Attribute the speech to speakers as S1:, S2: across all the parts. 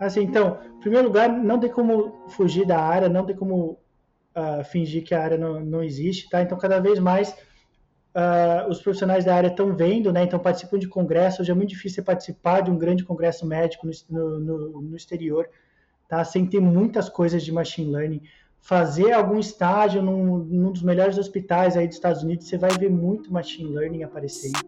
S1: Assim, então, em primeiro lugar, não tem como fugir da área, não tem como uh, fingir que a área não, não existe, tá? Então, cada vez mais uh, os profissionais da área estão vendo, né? Então, participam de congressos. Hoje é muito difícil participar de um grande congresso médico no, no, no exterior, tá? Sem ter muitas coisas de machine learning. Fazer algum estágio num, num dos melhores hospitais aí dos Estados Unidos, você vai ver muito machine learning aparecendo.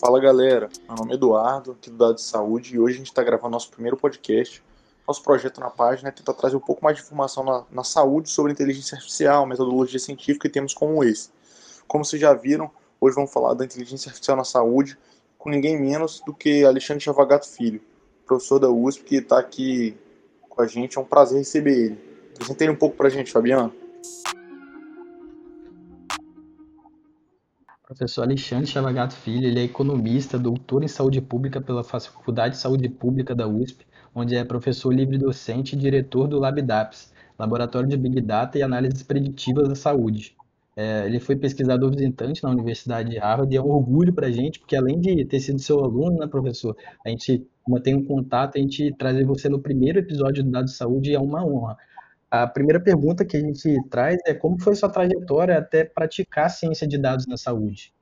S2: Fala galera, meu nome é Eduardo, aqui do Dado de Saúde, e hoje a gente está gravando nosso primeiro podcast. Nosso projeto na página é tentar trazer um pouco mais de informação na, na saúde sobre inteligência artificial, metodologia científica e temas como esse. Como vocês já viram, hoje vamos falar da inteligência artificial na saúde com ninguém menos do que Alexandre Chavagato Filho, professor da USP, que está aqui com a gente. É um prazer receber ele. Apresenta ele um pouco para a gente, Fabiano.
S3: Professor Alexandre Chavagato Filho, ele é economista, doutor em saúde pública pela Faculdade de Saúde Pública da USP, onde é professor livre-docente e diretor do LabDAPS, Laboratório de Big Data e Análises Preditivas da Saúde. É, ele foi pesquisador visitante na Universidade de Harvard e é um orgulho para a gente, porque além de ter sido seu aluno, né, professor, a gente mantém um contato, a gente trazer você no primeiro episódio do Dado de Saúde é uma honra. A primeira pergunta que a gente traz é como foi sua trajetória até praticar ciência de dados na saúde?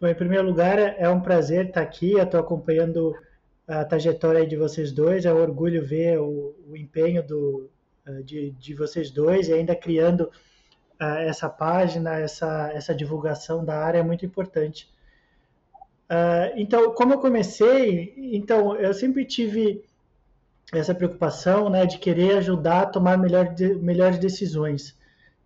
S1: Bom, em primeiro lugar, é um prazer estar aqui. Estou acompanhando a trajetória de vocês dois. É um orgulho ver o, o empenho do, eh, de, de, vocês dois e ainda criando uh, essa página, essa, essa divulgação da área é muito importante. Uh, então, como eu comecei, então eu sempre tive essa preocupação né, de querer ajudar a tomar melhor de, melhores decisões.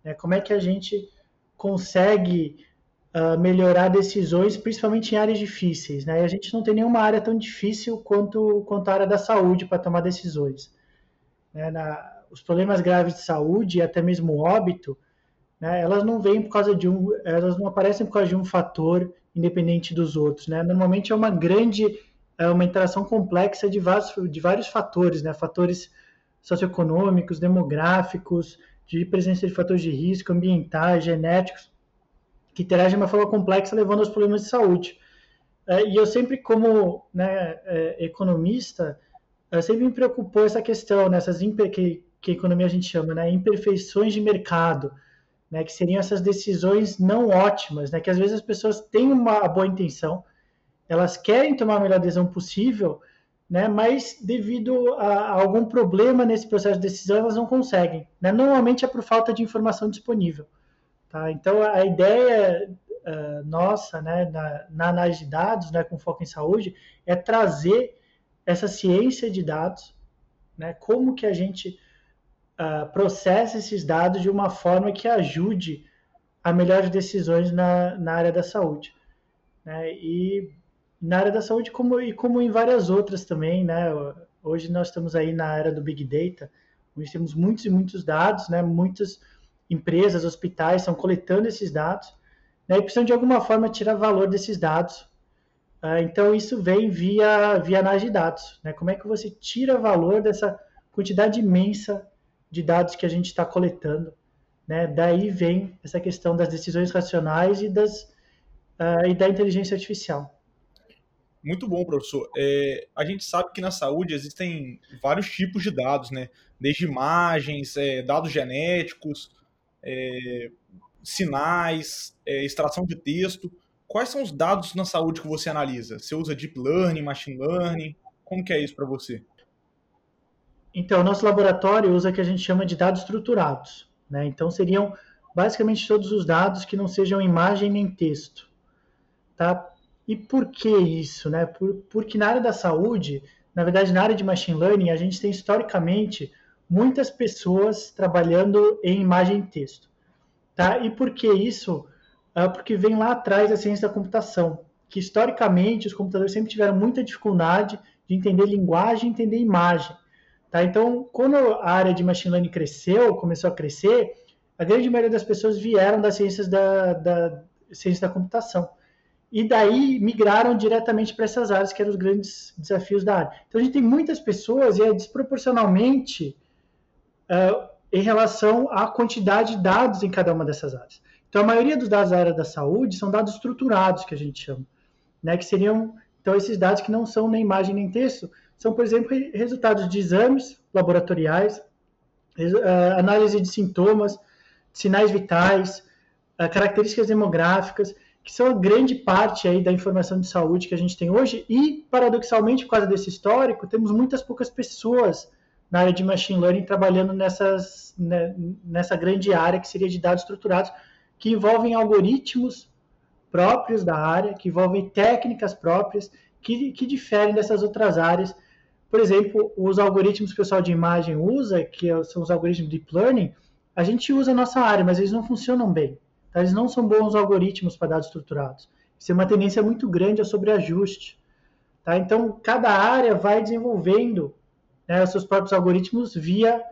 S1: Né? Como é que a gente consegue uh, melhorar decisões, principalmente em áreas difíceis? Né? E a gente não tem nenhuma área tão difícil quanto, quanto a área da saúde para tomar decisões. Né? Na, os problemas graves de saúde, e até mesmo o óbito, né, elas não vêm por causa de um, elas não aparecem por causa de um fator independente dos outros. Né? Normalmente é uma grande é uma interação complexa de vários, de vários fatores, né? fatores socioeconômicos, demográficos, de presença de fatores de risco, ambientais, genéticos, que interagem de uma forma complexa, levando aos problemas de saúde. É, e eu sempre, como né, é, economista, sempre me preocupou essa questão, nessas né, que, que economia a gente chama, né, imperfeições de mercado, né, que seriam essas decisões não ótimas, né, que às vezes as pessoas têm uma boa intenção, elas querem tomar a melhor decisão possível, né, mas devido a, a algum problema nesse processo de decisão, elas não conseguem. Né? Normalmente é por falta de informação disponível. Tá? Então, a ideia uh, nossa né, na, na, análise de dados, né, com foco em saúde, é trazer essa ciência de dados, né, como que a gente uh, processa esses dados de uma forma que ajude a melhores decisões na, na área da saúde. Né? E na área da saúde como, e como em várias outras também, né? Hoje nós estamos aí na era do Big Data, onde temos muitos e muitos dados, né? Muitas empresas, hospitais estão coletando esses dados né? e precisam de alguma forma tirar valor desses dados. Uh, então isso vem via, via análise de dados, né? Como é que você tira valor dessa quantidade imensa de dados que a gente está coletando, né? Daí vem essa questão das decisões racionais e, das, uh, e da inteligência artificial.
S2: Muito bom, professor. É, a gente sabe que na saúde existem vários tipos de dados, né? Desde imagens, é, dados genéticos, é, sinais, é, extração de texto. Quais são os dados na saúde que você analisa? Você usa deep learning, machine learning? Como que é isso para você?
S1: Então, nosso laboratório usa o que a gente chama de dados estruturados. Né? Então, seriam basicamente todos os dados que não sejam imagem nem texto. Tá? E por que isso? Né? Por, porque na área da saúde, na verdade, na área de machine learning, a gente tem historicamente muitas pessoas trabalhando em imagem e texto. Tá? E por que isso? Ah, porque vem lá atrás da ciência da computação, que historicamente os computadores sempre tiveram muita dificuldade de entender linguagem e entender imagem. Tá? Então, quando a área de machine learning cresceu, começou a crescer, a grande maioria das pessoas vieram das ciências da, da ciência da computação e daí migraram diretamente para essas áreas que eram os grandes desafios da área. Então a gente tem muitas pessoas e é desproporcionalmente uh, em relação à quantidade de dados em cada uma dessas áreas. Então a maioria dos dados da área da saúde são dados estruturados que a gente chama, né, que seriam Então, esses dados que não são nem imagem nem texto, são, por exemplo, resultados de exames laboratoriais, análise de sintomas, sinais vitais, características demográficas, que são a grande parte aí da informação de saúde que a gente tem hoje. E, paradoxalmente, por causa desse histórico, temos muitas poucas pessoas na área de machine learning trabalhando nessas, né, nessa grande área que seria de dados estruturados, que envolvem algoritmos próprios da área, que envolvem técnicas próprias, que, que diferem dessas outras áreas. Por exemplo, os algoritmos que o pessoal de imagem usa, que são os algoritmos de deep learning, a gente usa a nossa área, mas eles não funcionam bem. Eles não são bons algoritmos para dados estruturados. Isso é uma tendência muito grande a sobreajuste. Tá? Então, cada área vai desenvolvendo né, os seus próprios algoritmos via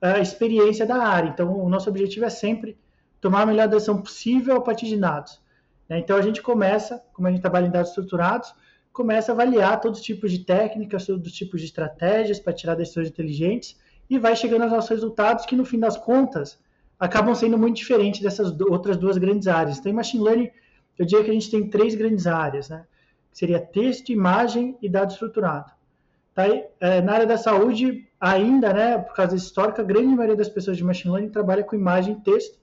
S1: a experiência da área. Então, o nosso objetivo é sempre tomar a melhor decisão possível a partir de dados. Né? Então, a gente começa, como a gente trabalha em dados estruturados, começa a avaliar todos os tipos de técnicas, todos os tipos de estratégias para tirar decisões inteligentes e vai chegando aos nossos resultados que, no fim das contas, acabam sendo muito diferentes dessas outras duas grandes áreas. Então, em Machine Learning, eu diria que a gente tem três grandes áreas, né? Seria texto, imagem e dado estruturado. Tá? É, na área da saúde, ainda, né, por causa histórica, a grande maioria das pessoas de Machine Learning trabalha com imagem e texto,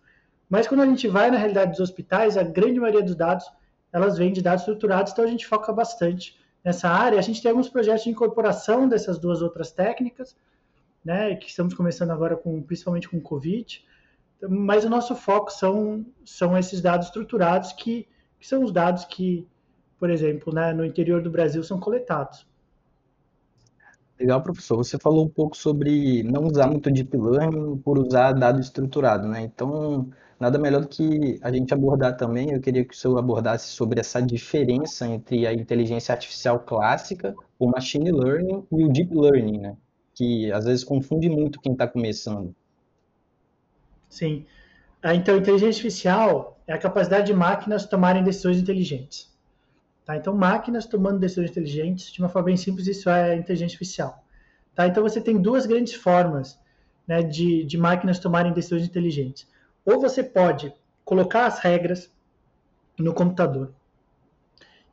S1: mas quando a gente vai na realidade dos hospitais, a grande maioria dos dados, elas vêm de dados estruturados, então a gente foca bastante nessa área. A gente tem alguns projetos de incorporação dessas duas outras técnicas, né, que estamos começando agora com, principalmente com o Covid, mas o nosso foco são, são esses dados estruturados que, que são os dados que, por exemplo, né, no interior do Brasil são coletados.
S3: Legal, professor. Você falou um pouco sobre não usar muito deep learning por usar dado estruturado, né? Então, nada melhor do que a gente abordar também. Eu queria que o senhor abordasse sobre essa diferença entre a inteligência artificial clássica, o machine learning e o deep learning, né? Que às vezes confunde muito quem está começando.
S1: Sim. Ah, então, inteligência artificial é a capacidade de máquinas tomarem decisões inteligentes. Tá? Então, máquinas tomando decisões inteligentes, de uma forma bem simples, isso é inteligência artificial. Tá? Então, você tem duas grandes formas né, de, de máquinas tomarem decisões inteligentes. Ou você pode colocar as regras no computador,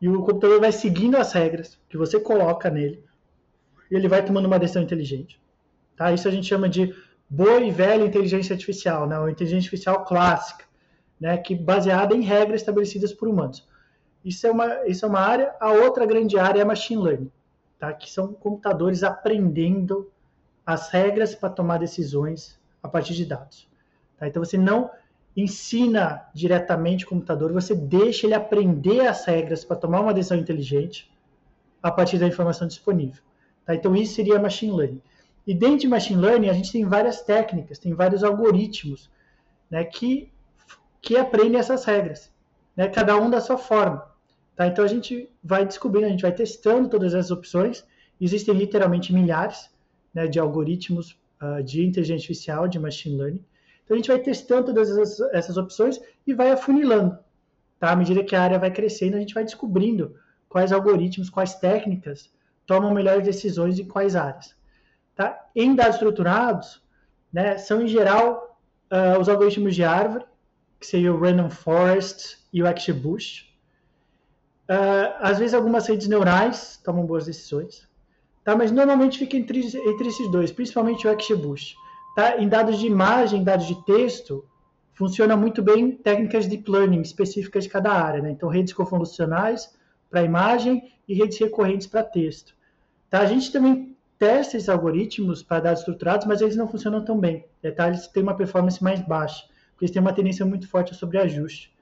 S1: e o computador vai seguindo as regras que você coloca nele, e ele vai tomando uma decisão inteligente. Tá? Isso a gente chama de boa e velha inteligência artificial, né? ou inteligência artificial clássica, né? que baseada em regras estabelecidas por humanos. Isso é uma, isso é uma área. A outra grande área é machine learning, tá? que são computadores aprendendo as regras para tomar decisões a partir de dados. Tá? Então você não ensina diretamente o computador, você deixa ele aprender as regras para tomar uma decisão inteligente a partir da informação disponível. Tá? Então isso seria machine learning. E dentro de machine learning a gente tem várias técnicas, tem vários algoritmos né, que, que aprendem essas regras, né, cada um da sua forma. Tá? Então a gente vai descobrindo, a gente vai testando todas essas opções. Existem literalmente milhares né, de algoritmos uh, de inteligência artificial, de machine learning. Então a gente vai testando todas essas, essas opções e vai afunilando. Tá? À medida que a área vai crescendo, a gente vai descobrindo quais algoritmos, quais técnicas tomam melhores decisões em quais áreas. Tá? Em dados estruturados, né, são em geral uh, os algoritmos de árvore, que seria o Random Forest e o XGBoost. Uh, às vezes algumas redes neurais tomam boas decisões, tá? mas normalmente fica entre, entre esses dois, principalmente o XGBoost. Tá? Em dados de imagem, dados de texto, funciona muito bem técnicas de deep learning específicas de cada área. Né? Então, redes convolucionais para imagem e redes recorrentes para texto. Tá? A gente também testa esses algoritmos para dados estruturados, mas eles não funcionam tão bem. Tá? Eles têm uma performance mais baixa, porque eles têm uma tendência muito forte a sobreajuste.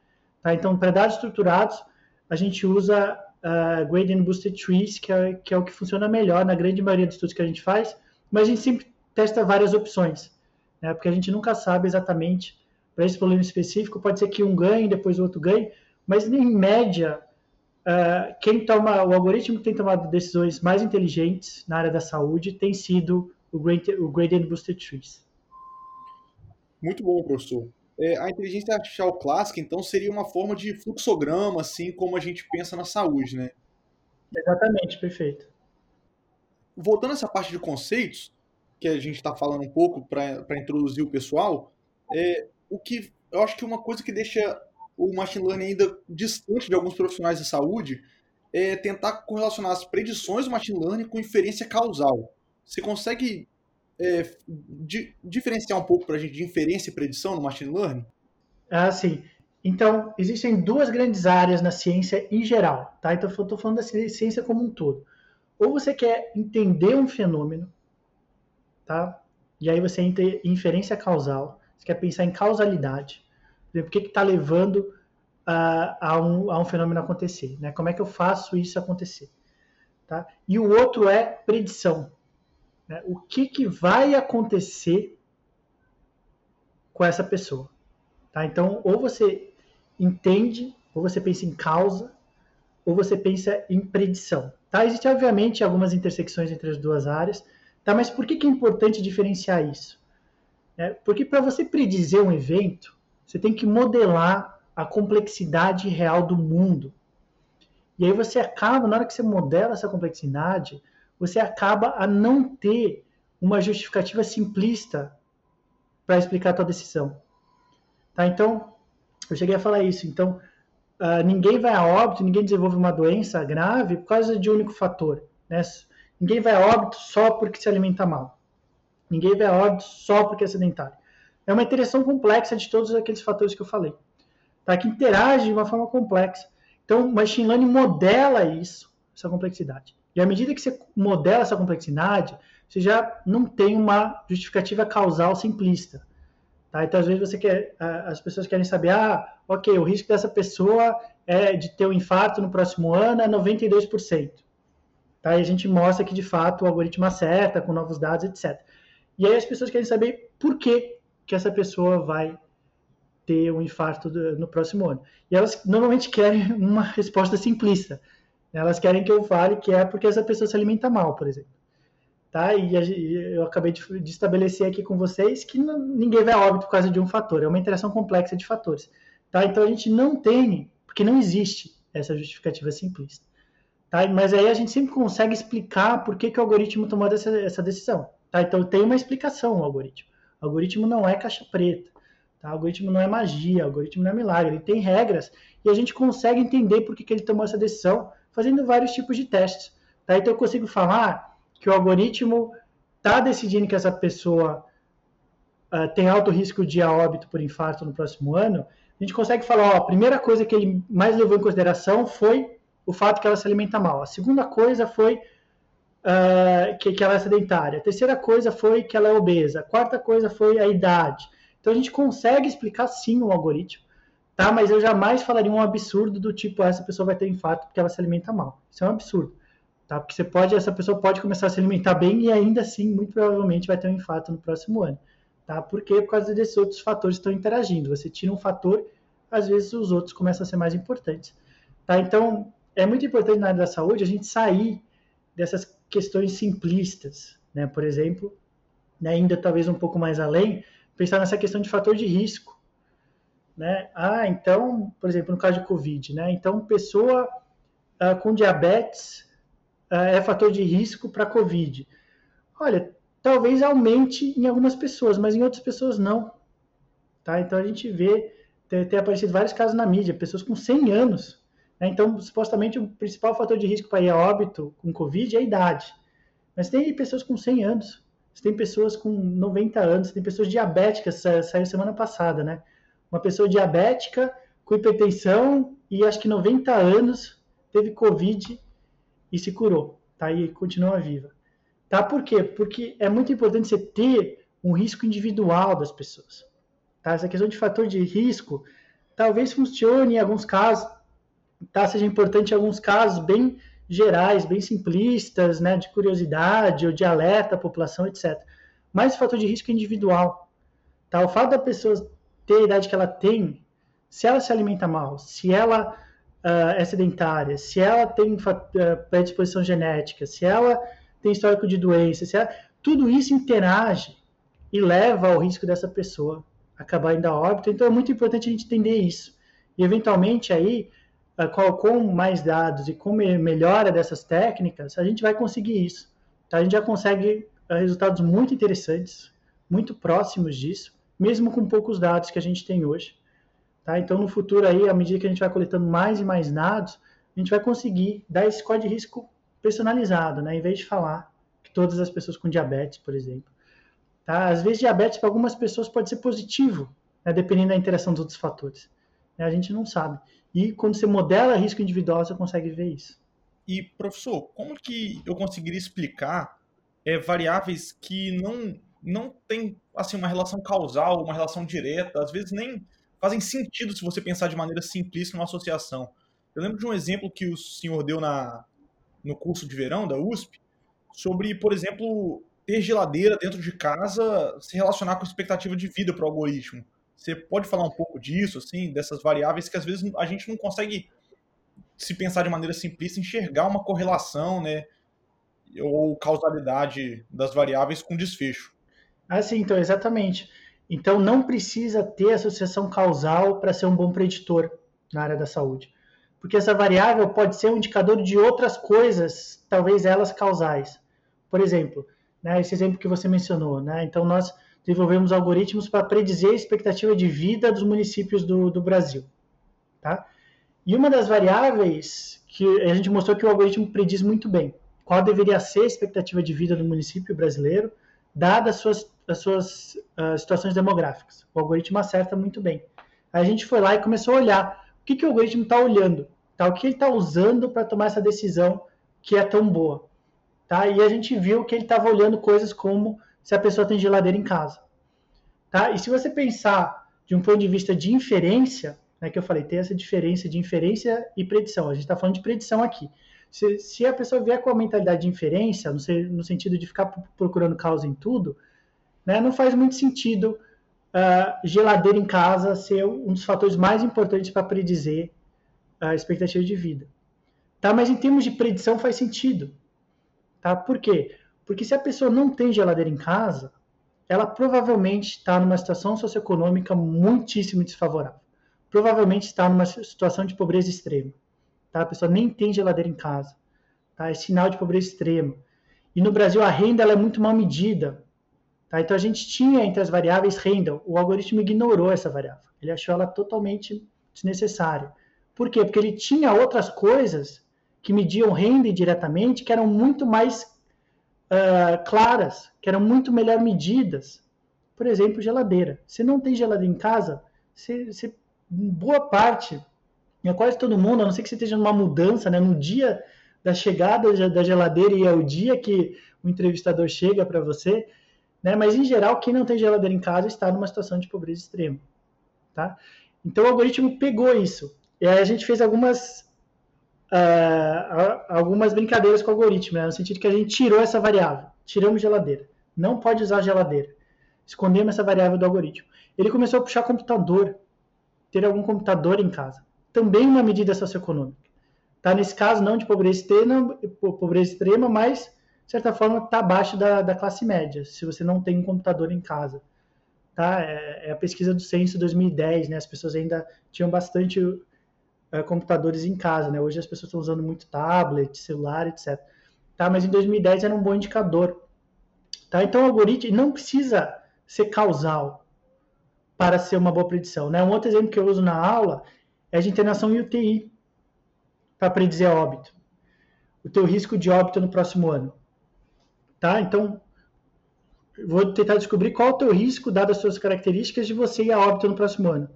S1: Tá? Então, para dados estruturados, a gente usa uh, Gradient Boosted Trees, que é, que é o que funciona melhor na grande maioria dos estudos que a gente faz, mas a gente sempre testa várias opções, né? porque a gente nunca sabe exatamente para esse problema específico, pode ser que um ganhe, depois o outro ganhe, mas em média, uh, quem toma, o algoritmo que tem tomado decisões mais inteligentes na área da saúde tem sido o Gradient, o gradient Boosted Trees.
S2: Muito bom, professor. É, a inteligência artificial clássica, então, seria uma forma de fluxograma, assim como a gente pensa na saúde, né?
S1: Exatamente, perfeito.
S2: Voltando a essa parte de conceitos, que a gente está falando um pouco para introduzir o pessoal, é, o que eu acho que uma coisa que deixa o machine learning ainda distante de alguns profissionais de saúde é tentar correlacionar as predições do machine learning com inferência causal. Você consegue é, di diferenciar um pouco para a gente de inferência e predição no machine learning?
S1: Ah, sim. Então, existem duas grandes áreas na ciência em geral, tá? Então, eu estou falando da ciência como um todo. Ou você quer entender um fenômeno, tá? E aí você entra em inferência causal, você quer pensar em causalidade. Por exemplo, o que está levando a, a, um, a um fenômeno acontecer, né? Como é que eu faço isso acontecer? Tá? E o outro é predição. Né? O que, que vai acontecer com essa pessoa? Tá? Então, ou você entende, ou você pensa em causa, ou você pensa em predição. Tá? Existem, obviamente, algumas intersecções entre as duas áreas, tá? mas por que, que é importante diferenciar isso? É, porque para você predizer um evento, você tem que modelar a complexidade real do mundo. E aí você acaba, na hora que você modela essa complexidade, você acaba a não ter uma justificativa simplista para explicar a tua decisão. Tá? Então, eu cheguei a falar isso. Então, uh, ninguém vai a óbito, ninguém desenvolve uma doença grave por causa de um único fator. Né? Ninguém vai a óbito só porque se alimenta mal. Ninguém vai a óbito só porque é sedentário. É uma interação complexa de todos aqueles fatores que eu falei, tá? que interage de uma forma complexa. Então, o machine learning modela isso, essa complexidade. E à medida que você modela essa complexidade, você já não tem uma justificativa causal simplista. Tá? Então, às vezes, você quer, as pessoas querem saber, ah, ok, o risco dessa pessoa é de ter um infarto no próximo ano é 92%. Tá? E a gente mostra que, de fato, o algoritmo acerta com novos dados, etc. E aí as pessoas querem saber por que, que essa pessoa vai ter um infarto no próximo ano. E elas normalmente querem uma resposta simplista. Elas querem que eu fale que é porque essa pessoa se alimenta mal, por exemplo tá? E, eu acabei de, de, estabelecer aqui com vocês que não, ninguém vai a óbito por causa de um fator, é uma interação complexa de fatores, tá? Então a gente não tem, porque não existe essa justificativa simplista, tá? Mas aí a gente sempre consegue explicar por que, que o algoritmo tomou essa, essa decisão, tá? Então tem uma explicação o algoritmo. Algoritmo não é caixa preta, tá? Algoritmo não é magia, algoritmo não é milagre, ele tem regras e a gente consegue entender por que, que ele tomou essa decisão fazendo vários tipos de testes, tá? Então eu consigo falar que o algoritmo está decidindo que essa pessoa uh, tem alto risco de a óbito por infarto no próximo ano, a gente consegue falar, ó, a primeira coisa que ele mais levou em consideração foi o fato que ela se alimenta mal. A segunda coisa foi uh, que, que ela é sedentária. A terceira coisa foi que ela é obesa. A quarta coisa foi a idade. Então a gente consegue explicar sim o algoritmo, tá? Mas eu jamais falaria um absurdo do tipo essa pessoa vai ter infarto porque ela se alimenta mal. Isso é um absurdo. Tá? Porque você pode, essa pessoa pode começar a se alimentar bem e ainda assim, muito provavelmente, vai ter um infarto no próximo ano. Tá? Por quê? Por causa desses outros fatores estão interagindo. Você tira um fator, às vezes os outros começam a ser mais importantes. Tá? Então, é muito importante na área da saúde a gente sair dessas questões simplistas. Né? Por exemplo, né, ainda talvez um pouco mais além, pensar nessa questão de fator de risco. Né? Ah, então, por exemplo, no caso de Covid, né? então, pessoa ah, com diabetes é, é fator de risco para Covid? Olha, talvez aumente em algumas pessoas, mas em outras pessoas não. Tá? Então a gente vê, tem, tem aparecido vários casos na mídia, pessoas com 100 anos. Né? Então, supostamente, o principal fator de risco para ir a óbito com Covid é a idade. Mas tem pessoas com 100 anos, tem pessoas com 90 anos, tem pessoas diabéticas, saiu semana passada, né? Uma pessoa diabética com hipertensão e acho que 90 anos teve Covid e se curou, tá? E continua viva. Tá? Por quê? Porque é muito importante você ter um risco individual das pessoas. Tá? Essa questão de fator de risco talvez funcione em alguns casos, tá? Seja importante em alguns casos bem gerais, bem simplistas, né? De curiosidade ou de alerta à população, etc. Mas o fator de risco é individual. Tá? O fato da pessoa ter a idade que ela tem, se ela se alimenta mal, se ela uh, é sedentária, se ela tem uh, predisposição genética, se ela tem histórico de doença, se ela, tudo isso interage e leva ao risco dessa pessoa acabar indo a óbito. Então é muito importante a gente entender isso. E eventualmente aí, uh, com, com mais dados e com melhora dessas técnicas, a gente vai conseguir isso. Tá? A gente já consegue resultados muito interessantes, muito próximos disso, mesmo com poucos dados que a gente tem hoje. Tá? Então, no futuro, aí, à medida que a gente vai coletando mais e mais dados, a gente vai conseguir dar esse código de risco personalizado, né? Em vez de falar que todas as pessoas com diabetes, por exemplo. Tá? Às vezes, diabetes para algumas pessoas pode ser positivo, né? dependendo da interação dos outros fatores. Né? A gente não sabe. E quando você modela risco individual, você consegue ver isso.
S4: E, professor, como que eu conseguiria explicar é, variáveis que não, não têm assim, uma relação causal, uma relação direta, às vezes nem fazem sentido se você pensar de maneira simplista numa associação? Eu lembro de um exemplo que o senhor deu na, no curso de verão da USP, sobre, por exemplo, ter geladeira dentro de casa se relacionar com expectativa de vida para o algoritmo. Você pode falar um pouco disso, assim, dessas variáveis que às vezes a gente não consegue se pensar de maneira simplista, enxergar uma correlação, né, ou causalidade das variáveis com desfecho.
S1: Ah, sim, então, exatamente. Então, não precisa ter associação causal para ser um bom preditor na área da saúde porque essa variável pode ser um indicador de outras coisas, talvez elas causais. Por exemplo, né, esse exemplo que você mencionou, né, então nós desenvolvemos algoritmos para predizer a expectativa de vida dos municípios do, do Brasil. Tá? E uma das variáveis que a gente mostrou que o algoritmo prediz muito bem qual deveria ser a expectativa de vida do município brasileiro, dadas as suas, as suas uh, situações demográficas. O algoritmo acerta muito bem. Aí a gente foi lá e começou a olhar que, que o algoritmo está olhando? Tá? O que ele está usando para tomar essa decisão que é tão boa? Tá? E a gente viu que ele estava olhando coisas como se a pessoa tem geladeira em casa. Tá? E se você pensar de um ponto de vista de inferência, né, que eu falei, tem essa diferença de inferência e predição. A gente está falando de predição aqui. Se, se, a pessoa vier com a mentalidade de inferência, no, no sentido de ficar procurando causa em tudo, né, não faz muito sentido uh, geladeira em casa ser um dos fatores mais importantes para predizer a expectativa de vida. Tá? Mas em termos de predição faz sentido. Tá? Por quê? Porque se a pessoa não tem geladeira em casa, ela provavelmente está numa situação socioeconômica muitíssimo desfavorável. Provavelmente está numa situação de pobreza extrema. Tá? A pessoa nem tem geladeira em casa. Tá? É sinal de pobreza extrema. E no Brasil a renda é muito mal medida. Tá? Então a gente tinha entre as variáveis renda, o algoritmo ignorou essa variável. Ele achou ela totalmente desnecessária. Por quê? Porque ele tinha outras coisas que mediam renda diretamente que eram muito mais uh, claras, que eram muito melhor medidas. Por exemplo, geladeira. Se não tem geladeira em casa, você, você, boa parte, é quase todo mundo, a não ser que você esteja numa mudança, né, no dia da chegada da geladeira e é o dia que o entrevistador chega para você, né? Mas, em geral, quem não tem geladeira em casa está numa situação de pobreza extrema. Tá? Então, o algoritmo pegou isso. E aí a gente fez algumas, uh, algumas brincadeiras com o algoritmo, né? no sentido que a gente tirou essa variável. Tiramos geladeira. Não pode usar geladeira. Escondemos essa variável do algoritmo. Ele começou a puxar computador. Ter algum computador em casa. Também uma medida socioeconômica. Tá? Nesse caso, não de pobreza extrema, pobreza extrema mas de certa forma, está abaixo da, da classe média, se você não tem um computador em casa. Tá? É, é a pesquisa do Censo 2010, né? As pessoas ainda tinham bastante é, computadores em casa, né? Hoje as pessoas estão usando muito tablet, celular, etc. Tá? Mas em 2010 era um bom indicador. Tá? Então o algoritmo não precisa ser causal para ser uma boa predição. Né? Um outro exemplo que eu uso na aula é de internação em UTI para predizer óbito. O teu risco de óbito no próximo ano. Tá? Então, vou tentar descobrir qual é o teu risco, dadas as suas características, de você ir a óbito no próximo ano.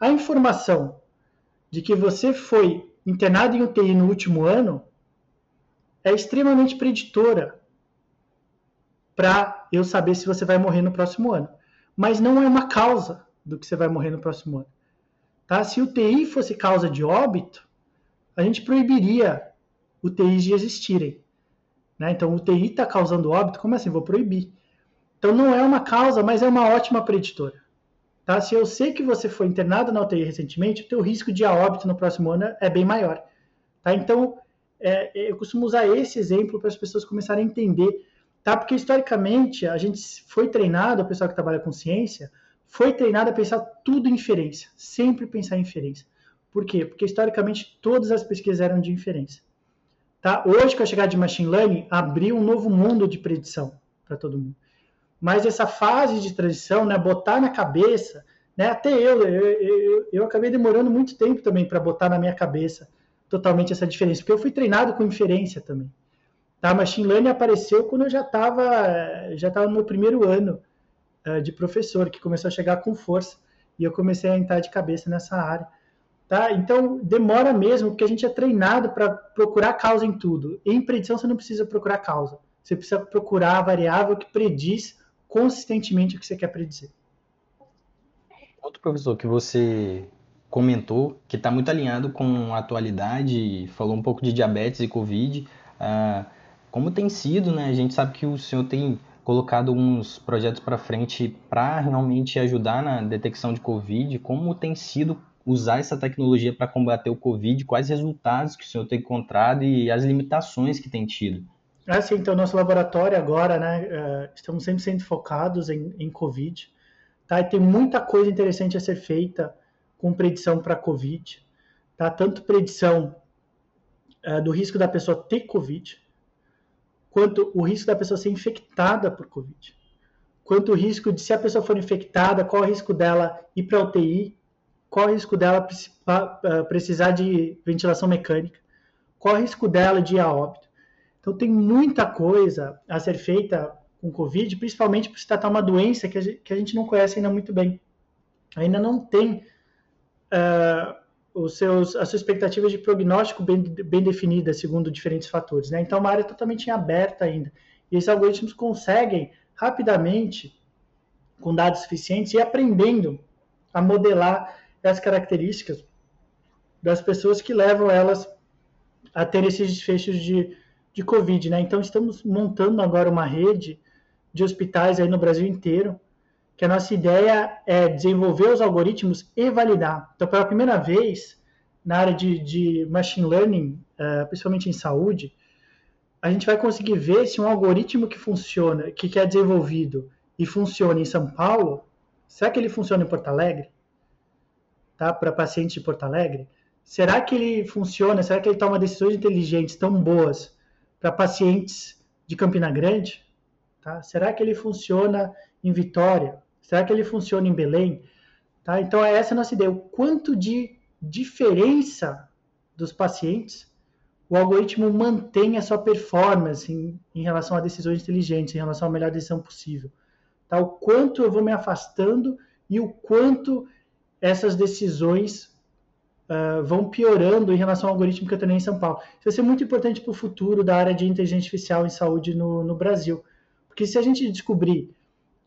S1: A informação de que você foi internado em UTI no último ano é extremamente preditora para eu saber se você vai morrer no próximo ano. Mas não é uma causa do que você vai morrer no próximo ano. Tá? Se UTI fosse causa de óbito, a gente proibiria UTIs de existirem. Né? Então, UTI está causando óbito, como assim? Vou proibir. Então, não é uma causa, mas é uma ótima preditora. Tá? Se eu sei que você foi internado na UTI recentemente, o teu risco de óbito no próximo ano é bem maior. Tá? Então, é, eu costumo usar esse exemplo para as pessoas começarem a entender. Tá? Porque, historicamente, a gente foi treinado, o pessoal que trabalha com ciência, foi treinado a pensar tudo em inferência. Sempre pensar em inferência. Por quê? Porque, historicamente, todas as pesquisas eram de inferência. Tá? Hoje, com a chegada de machine learning, abriu um novo mundo de predição para todo mundo. Mas essa fase de transição, né, botar na cabeça, né, até eu, eu, eu, eu acabei demorando muito tempo também para botar na minha cabeça totalmente essa diferença, porque eu fui treinado com inferência também. Tá? Machine Learning apareceu quando eu já estava já tava no meu primeiro ano uh, de professor, que começou a chegar com força, e eu comecei a entrar de cabeça nessa área. Tá? Então, demora mesmo, porque a gente é treinado para procurar causa em tudo. Em predição, você não precisa procurar causa. Você precisa procurar a variável que prediz consistentemente o que você quer predizer.
S3: Outro professor que você comentou, que está muito alinhado com a atualidade, falou um pouco de diabetes e Covid. Ah, como tem sido, né? A gente sabe que o senhor tem colocado uns projetos para frente para realmente ajudar na detecção de Covid. Como tem sido usar essa tecnologia para combater o Covid? Quais resultados que o senhor tem encontrado e as limitações que tem tido?
S1: Ah, sim, então nosso laboratório agora, né, uh, estamos sempre sendo focados em, em Covid, tá? E tem muita coisa interessante a ser feita com predição para Covid, tá? Tanto predição uh, do risco da pessoa ter Covid, quanto o risco da pessoa ser infectada por Covid, quanto o risco de se a pessoa for infectada, qual o risco dela ir para UTI, qual o risco dela precisar de ventilação mecânica, qual o risco dela de ir a óbito. Então tem muita coisa a ser feita com Covid, principalmente por se tratar uma doença que a, gente, que a gente não conhece ainda muito bem. Ainda não tem uh, os seus, as suas expectativas de prognóstico bem, bem definidas, segundo diferentes fatores. Né? Então, é uma área totalmente aberta ainda. E esses algoritmos conseguem rapidamente, com dados suficientes, ir aprendendo a modelar as características das pessoas que levam elas a ter esses desfechos de, de Covid, né? Então estamos montando agora uma rede de hospitais aí no Brasil inteiro, que a nossa ideia é desenvolver os algoritmos e validar. Então, pela primeira vez, na área de, de machine learning, uh, principalmente em saúde, a gente vai conseguir ver se um algoritmo que funciona, que é desenvolvido e funciona em São Paulo, será que ele funciona em Porto Alegre? Tá? Para pacientes de Porto Alegre? Será que ele funciona? Será que ele toma decisões inteligentes tão boas para pacientes de Campina Grande? Tá? Será que ele funciona em Vitória? Será que ele funciona em Belém? Tá? Então, é essa a nossa ideia. O quanto de diferença dos pacientes o algoritmo mantém a sua performance em, em, relação a decisões inteligentes, em relação à melhor decisão possível. Tá? O quanto eu vou me afastando e o quanto essas decisões uh, vão piorando em relação ao algoritmo que eu treinei em São Paulo. Isso vai ser muito importante para o futuro da área de inteligência artificial em saúde no, no Brasil. Porque se a gente descobrir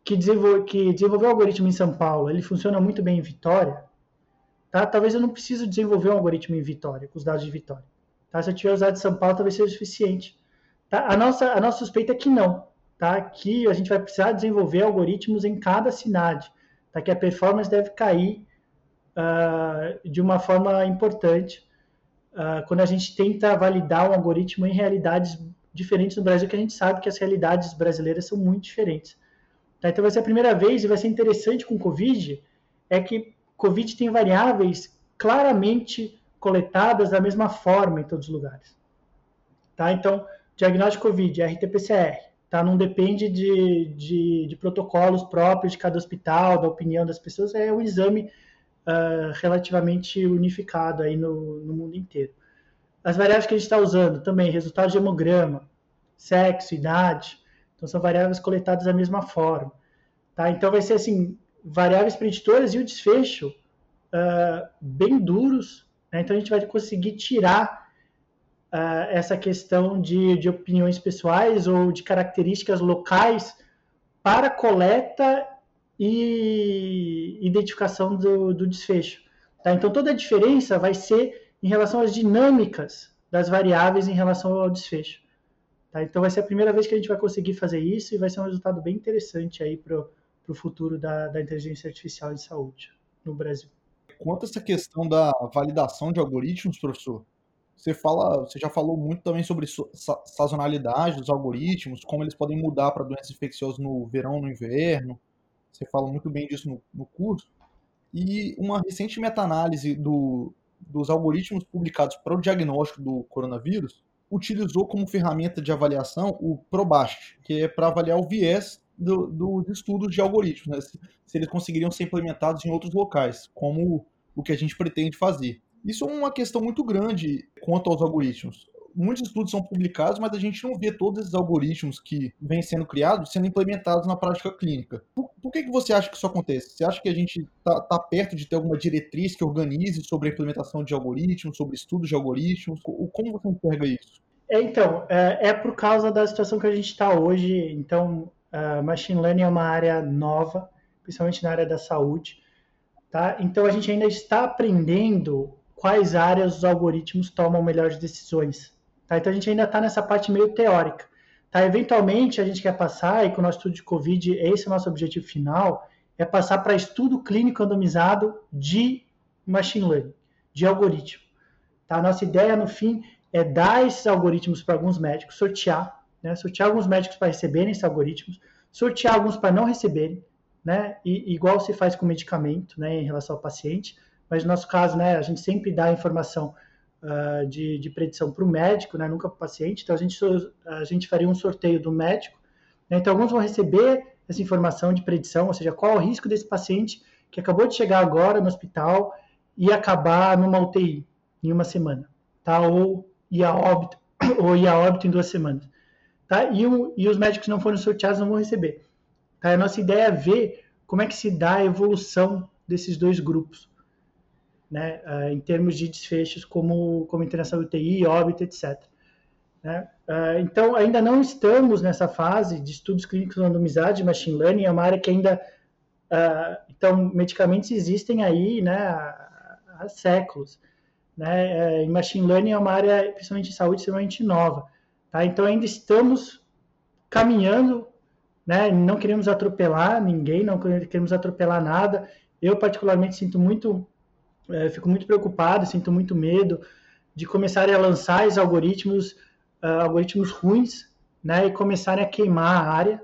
S1: que, desenvol que desenvolver o algoritmo em São Paulo ele funciona muito bem em Vitória, tá? talvez eu não preciso desenvolver um algoritmo em Vitória, com os dados de Vitória. Tá? Se eu tiver usado de São Paulo, talvez seja suficiente. Tá? A, nossa, a nossa suspeita é que não. Tá? Que a gente vai precisar desenvolver algoritmos em cada cidade. Tá? Que a performance deve cair uh, de uma forma importante uh, quando a gente tenta validar um algoritmo em realidades diferentes no Brasil, que a gente sabe que as realidades brasileiras são muito diferentes. Tá? Então vai ser a primeira vez e vai ser interessante com o Covid, é que Covid tem variáveis claramente coletadas da mesma forma em todos os lugares. Tá? Então, diagnóstico Covid, RT-PCR, tá? não depende de, de, de, protocolos próprios de cada hospital, da opinião das pessoas, é um exame uh, relativamente unificado aí no, no mundo inteiro. As variáveis que a gente está usando também, resultado de hemograma, sexo, idade, então são variáveis coletadas da mesma forma. Tá? Então vai ser assim, variáveis preditoras e o desfecho uh, bem duros. Né? Então a gente vai conseguir tirar uh, essa questão de, de opiniões pessoais ou de características locais para coleta e identificação do, do desfecho. Tá? Então, toda a diferença vai ser em relação às dinâmicas das variáveis em relação ao desfecho. Tá? Então, vai ser a primeira vez que a gente vai conseguir fazer isso e vai ser um resultado bem interessante aí para o futuro da, da inteligência artificial em saúde no Brasil.
S4: Quanto a essa questão da validação de algoritmos, professor, você fala, você já falou muito também sobre sazonalidade dos algoritmos, como eles podem mudar para doenças infecciosas no verão, no inverno. Você fala muito bem disso no, no curso. E uma recente meta-análise do, dos algoritmos publicados para o diagnóstico do coronavírus utilizou como ferramenta de avaliação o PROBAST, que é para avaliar o viés do, dos estudos de algoritmos, né? se, se, eles conseguiriam ser implementados em outros locais, como o que a gente pretende fazer. Isso é uma questão muito grande quanto aos algoritmos muitos estudos são publicados, mas a gente não vê todos esses algoritmos que vêm sendo criados sendo implementados na prática clínica. Por, por que, que você acha que isso acontece? Você acha que a gente está tá perto de ter alguma diretriz que organize sobre a implementação de algoritmos, sobre estudos de algoritmos? Como você enxerga isso?
S1: É, então, é, é, por causa da situação que a gente está hoje. Então, uh, machine learning é uma área nova, principalmente na área da saúde. Tá? Então, a gente ainda está aprendendo quais áreas os algoritmos tomam melhores decisões. Tá? Então a gente ainda está nessa parte meio teórica. Tá? Eventualmente a gente quer passar, e com o nosso estudo de Covid, esse é o nosso objetivo final, é passar para estudo clínico randomizado de machine learning, de algoritmo. Tá? A nossa ideia, no fim, é dar esses algoritmos para alguns médicos, sortear, né? sortear alguns médicos para receberem esses algoritmos, sortear alguns para não receberem, né? E, igual se faz com medicamento, né, em relação ao paciente, mas no nosso caso, né, a gente sempre dá a informação uh, de, de, predição para o médico, né, nunca para o paciente. Então, a gente, a gente faria um sorteio do médico. Né, então, alguns vão receber essa informação de predição, ou seja, qual é o risco desse paciente que acabou de chegar agora no hospital e acabar numa UTI em uma semana, tá? Ou ir a óbito, ou ir a óbito em duas semanas, tá? E, o, e os médicos que não foram sorteados não vão receber. Tá? A nossa ideia é ver como é que se dá a evolução desses dois grupos né, uh, em termos de desfechos como, como internação UTI, óbito, etc. Né? Uh, então, ainda não estamos nessa fase de estudos clínicos randomizados de machine learning, é uma área que ainda... Uh, então, medicamentos existem aí né, há, há séculos. Né? em machine learning é uma área, principalmente em saúde, extremamente nova. Tá? Então, ainda estamos caminhando, né? não queremos atropelar ninguém, não queremos atropelar nada. Eu, particularmente, sinto muito é, fico muito preocupado, sinto muito medo de começarem a lançar esses algoritmos, uh, algoritmos ruins, né, e começarem a queimar a área,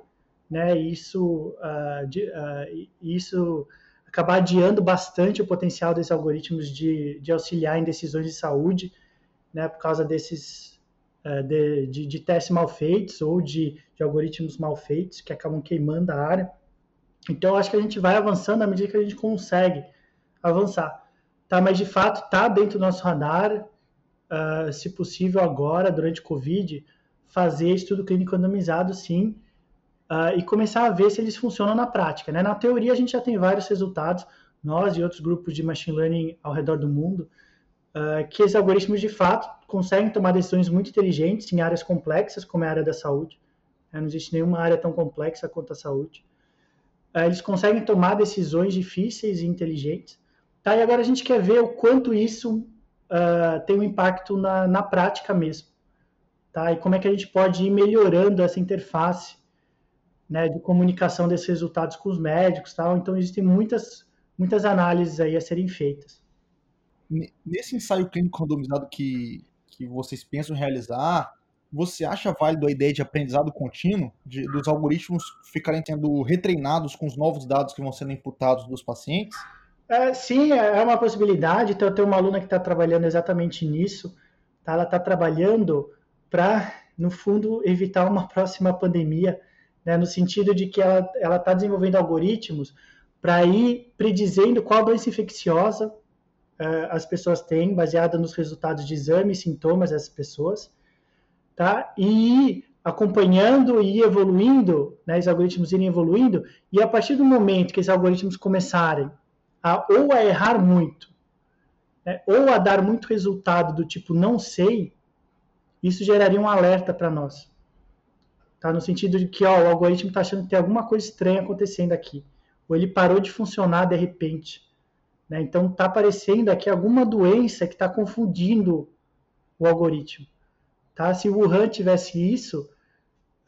S1: né, isso, uh, de, uh, isso acabar adiando bastante o potencial desses algoritmos de, de auxiliar em decisões de saúde, né, por causa desses de, de, de, testes mal feitos ou de, de algoritmos mal feitos que acabam queimando a área. Então, acho que a gente vai avançando à medida que a gente consegue avançar tá? Mas de fato está dentro do nosso radar, uh, se possível agora, durante o Covid, fazer estudo clínico randomizado, sim, uh, e começar a ver se eles funcionam na prática, né? Na teoria a gente já tem vários resultados, nós e outros grupos de machine learning ao redor do mundo, uh, que esses algoritmos de fato conseguem tomar decisões muito inteligentes em áreas complexas, como é a área da saúde. Né? Não existe nenhuma área tão complexa quanto a saúde. eles conseguem tomar decisões difíceis e inteligentes Tá? E agora a gente quer ver o quanto isso uh, tem um impacto na, na prática mesmo. Tá? E como é que a gente pode ir melhorando essa interface né, de comunicação desses resultados com os médicos. Tal. Então, existem muitas, muitas análises aí a serem feitas.
S4: Nesse ensaio clínico randomizado que, que vocês pensam realizar, você acha válido a ideia de aprendizado contínuo, de, dos algoritmos ficarem sendo retreinados com os novos dados que vão sendo imputados dos pacientes?
S1: É, sim, é, é uma possibilidade. Então, eu tenho uma aluna que está trabalhando exatamente nisso. Tá? Ela está trabalhando para, no fundo, evitar uma próxima pandemia, né? no sentido de que ela está desenvolvendo algoritmos para ir predizendo qual doença infecciosa uh, as pessoas têm, baseada nos resultados de exame e sintomas dessas pessoas, tá? e acompanhando e evoluindo, né, os algoritmos irem evoluindo, e a partir do momento que esses algoritmos começarem a, ou a errar muito, né, ou a dar muito resultado do tipo não sei, isso geraria um alerta para nós. Tá? No sentido de que ó, o algoritmo está achando que tem alguma coisa estranha acontecendo aqui. Ou ele parou de funcionar de repente. Né? Então está aparecendo aqui alguma doença que está confundindo o algoritmo. Tá? Se o Wuhan tivesse isso,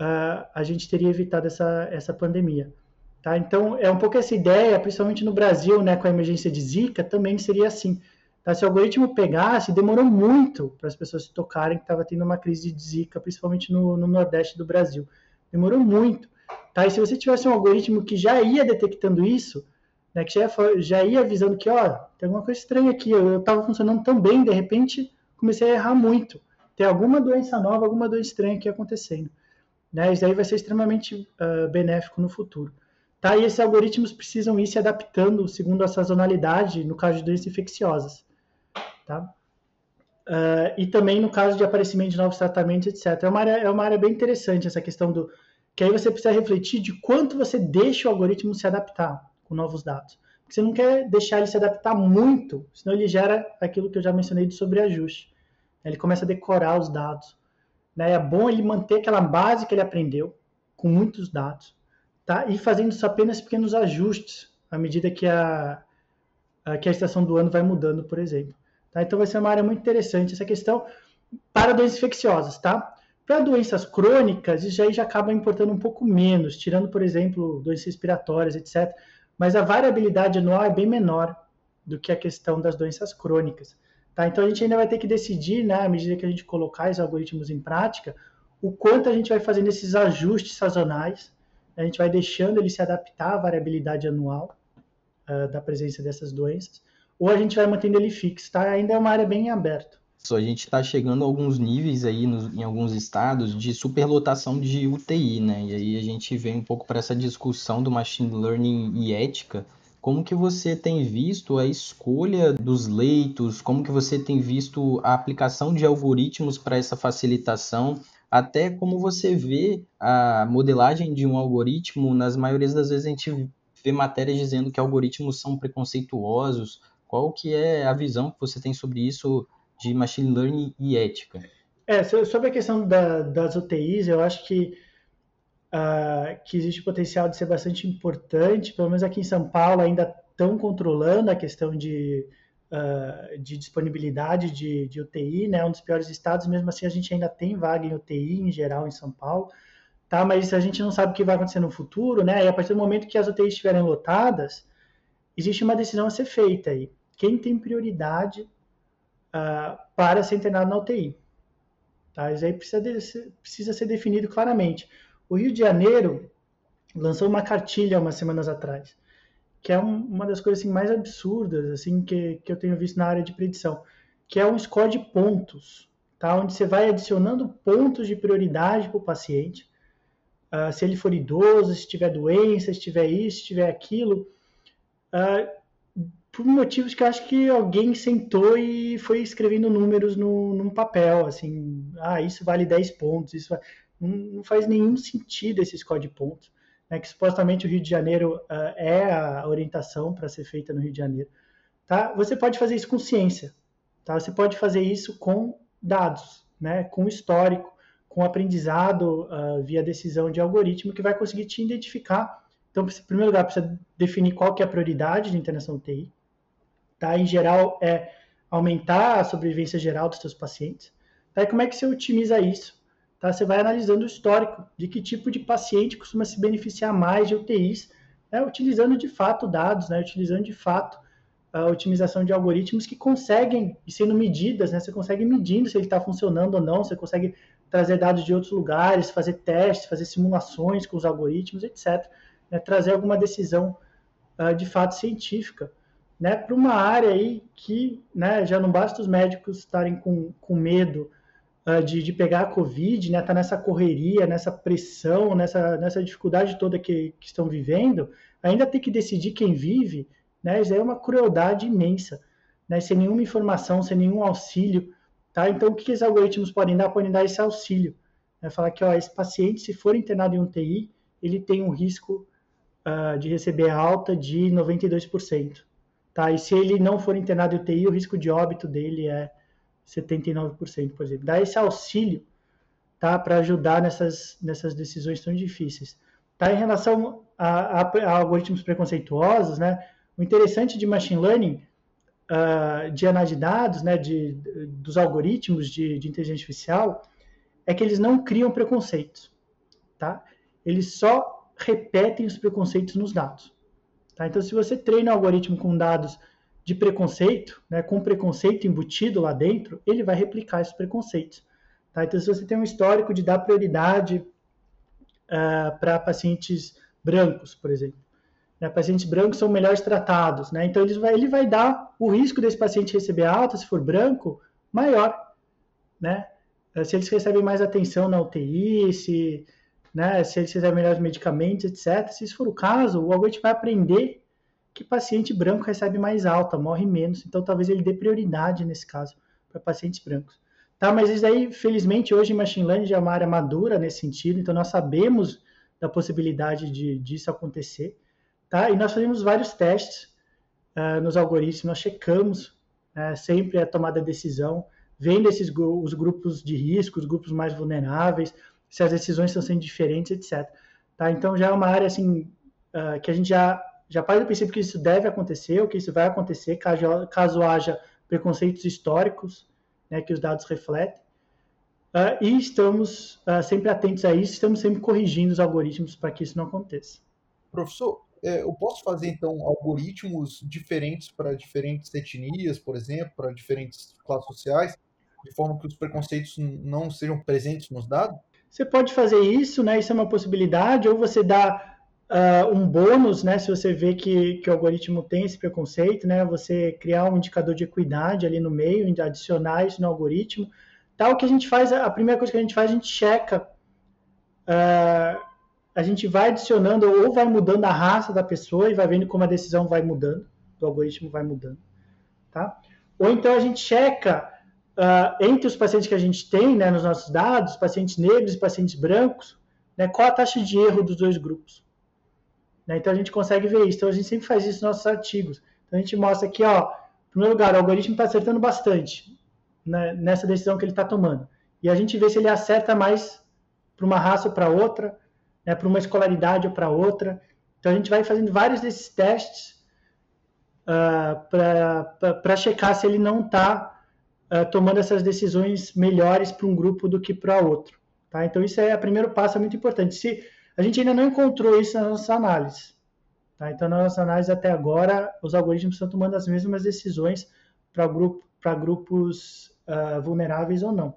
S1: uh, a gente teria evitado essa, essa pandemia. Tá? Então, é um pouco essa ideia, principalmente no Brasil, né, com a emergência de Zika, também seria assim. Tá? Se o algoritmo pegasse, demorou muito para as pessoas se tocarem que estava tendo uma crise de Zika, principalmente no, no, Nordeste do Brasil. Demorou muito. Tá? E se você tivesse um algoritmo que já ia detectando isso, né, que já, já ia avisando que, ó, tem alguma coisa estranha aqui, eu estava funcionando tão bem, de repente comecei a errar muito. Tem alguma doença nova, alguma doença estranha aqui acontecendo. Né? Isso aí vai ser extremamente uh, benéfico no futuro. Tá? E esses algoritmos precisam ir se adaptando segundo a sazonalidade, no caso de doenças infecciosas. tá? Uh, e também no caso de aparecimento de novos tratamentos, etc. É uma, área, é uma área bem interessante essa questão do que aí você precisa refletir de quanto você deixa o algoritmo se adaptar com novos dados. Porque você não quer deixar ele se adaptar muito, senão ele gera aquilo que eu já mencionei de sobreajuste. Ele começa a decorar os dados. Né? É bom ele manter aquela base que ele aprendeu, com muitos dados, tá? e fazendo apenas pequenos ajustes à medida que a, a, que a estação do ano vai mudando, por exemplo. Tá? Então vai ser uma área muito interessante essa questão para doenças infecciosas, tá? Para doenças crônicas, isso aí já acaba importando um pouco menos, tirando, por exemplo, doenças respiratórias, etc. Mas a variabilidade anual é bem menor do que a questão das doenças crônicas. Tá? Então a gente ainda vai ter que decidir, né, à medida que a gente colocar os algoritmos em prática, o quanto a gente vai fazendo esses ajustes sazonais, a gente vai deixando ele se adaptar à variabilidade anual uh, da presença dessas doenças, ou a gente vai mantendo ele fixo, tá? Ainda é uma área bem aberta.
S3: A gente está chegando a alguns níveis aí em alguns estados de superlotação de UTI, né? E aí a gente vem um pouco para essa discussão do machine learning e ética. Como que você tem visto a escolha dos leitos? Como que você tem visto a aplicação de algoritmos para essa facilitação? Até como você vê a modelagem de um algoritmo, nas maiorias das vezes a gente vê matérias dizendo que algoritmos são preconceituosos, qual que é a visão que você tem sobre isso de machine learning e ética?
S1: É, sobre a questão da, das UTIs, eu acho que, uh, que existe potencial de ser bastante importante, pelo menos aqui em São Paulo ainda estão controlando a questão de, uh, de disponibilidade de, de UTI, né? Um dos piores estados, mesmo assim a gente ainda tem vaga em UTI em geral em São Paulo, tá? Mas a gente não sabe o que vai acontecer no futuro, né? E a partir do momento que as UTIs estiverem lotadas, existe uma decisão a ser feita aí quem tem prioridade uh, para ser internado na UTI. Tá? Isso aí precisa, de, precisa ser definido claramente. O Rio de Janeiro lançou uma cartilha umas semanas atrás, que é um, uma das coisas assim, mais absurdas assim que, que eu tenho visto na área de predição, que é um score de pontos, tá? onde você vai adicionando pontos de prioridade para o paciente, uh, se ele for idoso, se tiver doença, se tiver isso, se tiver aquilo, uh, por motivos que acho que alguém sentou e foi escrevendo números no, num papel, assim, ah, isso vale 10 pontos, isso vai... não, não, faz nenhum sentido esse score de pontos, né, que supostamente o Rio de Janeiro uh, é a orientação para ser feita no Rio de Janeiro, tá? Você pode fazer isso com ciência, tá? Você pode fazer isso com dados, né, com histórico, com aprendizado uh, via decisão de algoritmo que vai conseguir te identificar. Então, em primeiro lugar, precisa definir qual que é a prioridade de internação UTI, tá? Em geral, é aumentar a sobrevivência geral dos seus pacientes. Tá? E como é que você otimiza isso? Tá? Você vai analisando o histórico de que tipo de paciente costuma se beneficiar mais de UTIs, né? utilizando de fato dados, né? utilizando de fato a otimização de algoritmos que conseguem, e sendo medidas, né? você consegue medindo se ele está funcionando ou não, você consegue trazer dados de outros lugares, fazer testes, fazer simulações com os algoritmos, etc. Né? Trazer alguma decisão uh, de fato científica né, para uma área aí que né, já não basta os médicos estarem com, com medo uh, de, de pegar a Covid, né, tá nessa correria, nessa pressão, nessa, nessa dificuldade toda que, que estão vivendo, ainda ter que decidir quem vive, né, isso é uma crueldade imensa, né, sem nenhuma informação, sem nenhum auxílio, tá? Então, o que, que esses algoritmos podem dar? Podem dar esse auxílio, né, falar que, ó, esse paciente, se for internado em UTI, ele tem um risco uh, de receber alta de 92%. Tá? E se ele não for internado em UTI, o risco de óbito dele é 79%, por exemplo. Dá esse auxílio tá? para ajudar nessas, nessas decisões tão difíceis. Tá? Em relação a, a, a algoritmos preconceituosos, né? o interessante de machine learning, uh, de análise de dados, né? de, dos algoritmos de, de inteligência artificial, é que eles não criam preconceitos. Tá? Eles só repetem os preconceitos nos dados. Tá? Então, se você treina o algoritmo com dados de preconceito, né, com preconceito embutido lá dentro, ele vai replicar esses preconceitos. Tá? Então, se você tem um histórico de dar prioridade uh, para pacientes brancos, por exemplo, né, pacientes brancos são melhores tratados, né? então ele vai, ele vai dar o risco desse paciente receber alta, se for branco, maior. Né? Se eles recebem mais atenção na UTI, se né, se eles fizerem melhores medicamentos, etc. Se isso for o caso, o algoritmo vai aprender que paciente branco recebe mais alta, morre menos. Então, talvez ele dê prioridade nesse caso para pacientes brancos. Tá, mas isso aí, felizmente, hoje Machine Learning já é uma área madura nesse sentido, então nós sabemos da possibilidade de, disso acontecer. Tá? E nós fazemos vários testes uh, nos algoritmos, nós checamos uh, sempre a tomada de decisão, vendo esses os grupos de risco, os grupos mais vulneráveis, se as decisões estão sendo diferentes, etc. Tá? Então já é uma área assim uh, que a gente já já parte do princípio que isso deve acontecer, ou que isso vai acontecer caso, caso haja preconceitos históricos né, que os dados refletem. Uh, e estamos uh, sempre atentos a isso, estamos sempre corrigindo os algoritmos para que isso não aconteça.
S4: Professor, é, eu posso fazer então algoritmos diferentes para diferentes etnias, por exemplo, para diferentes classes sociais, de forma que os preconceitos não sejam presentes nos dados?
S1: Você pode fazer isso, né? Isso é uma possibilidade, ou você dá uh, um bônus, né? Se você vê que, que o algoritmo tem esse preconceito, né? Você criar um indicador de equidade ali no meio, adicionar isso no algoritmo. Tal que a gente faz, a primeira coisa que a gente faz, a gente checa. Uh, a gente vai adicionando ou vai mudando a raça da pessoa e vai vendo como a decisão vai mudando, o algoritmo vai mudando, tá? Ou então a gente checa uh, entre os pacientes que a gente tem, né, nos nossos dados, pacientes negros e pacientes brancos, né, qual a taxa de erro dos dois grupos. Né? Então a gente consegue ver isso. Então a gente sempre faz isso nos nossos artigos. Então a gente mostra aqui, ó, em primeiro lugar, o algoritmo está acertando bastante né, nessa decisão que ele está tomando. E a gente vê se ele acerta mais para uma raça ou para outra, né, para uma escolaridade ou para outra. Então a gente vai fazendo vários desses testes uh, ah, para checar se ele não está uh, ah, tomando essas decisões melhores para um grupo do que para outro. Tá? Então isso é o primeiro passo, é muito importante. Se a gente ainda não encontrou isso nas nossas análises. Tá? Então, na nossa análise até agora, os algoritmos estão tomando as mesmas decisões para grupo, grupos uh, vulneráveis ou não.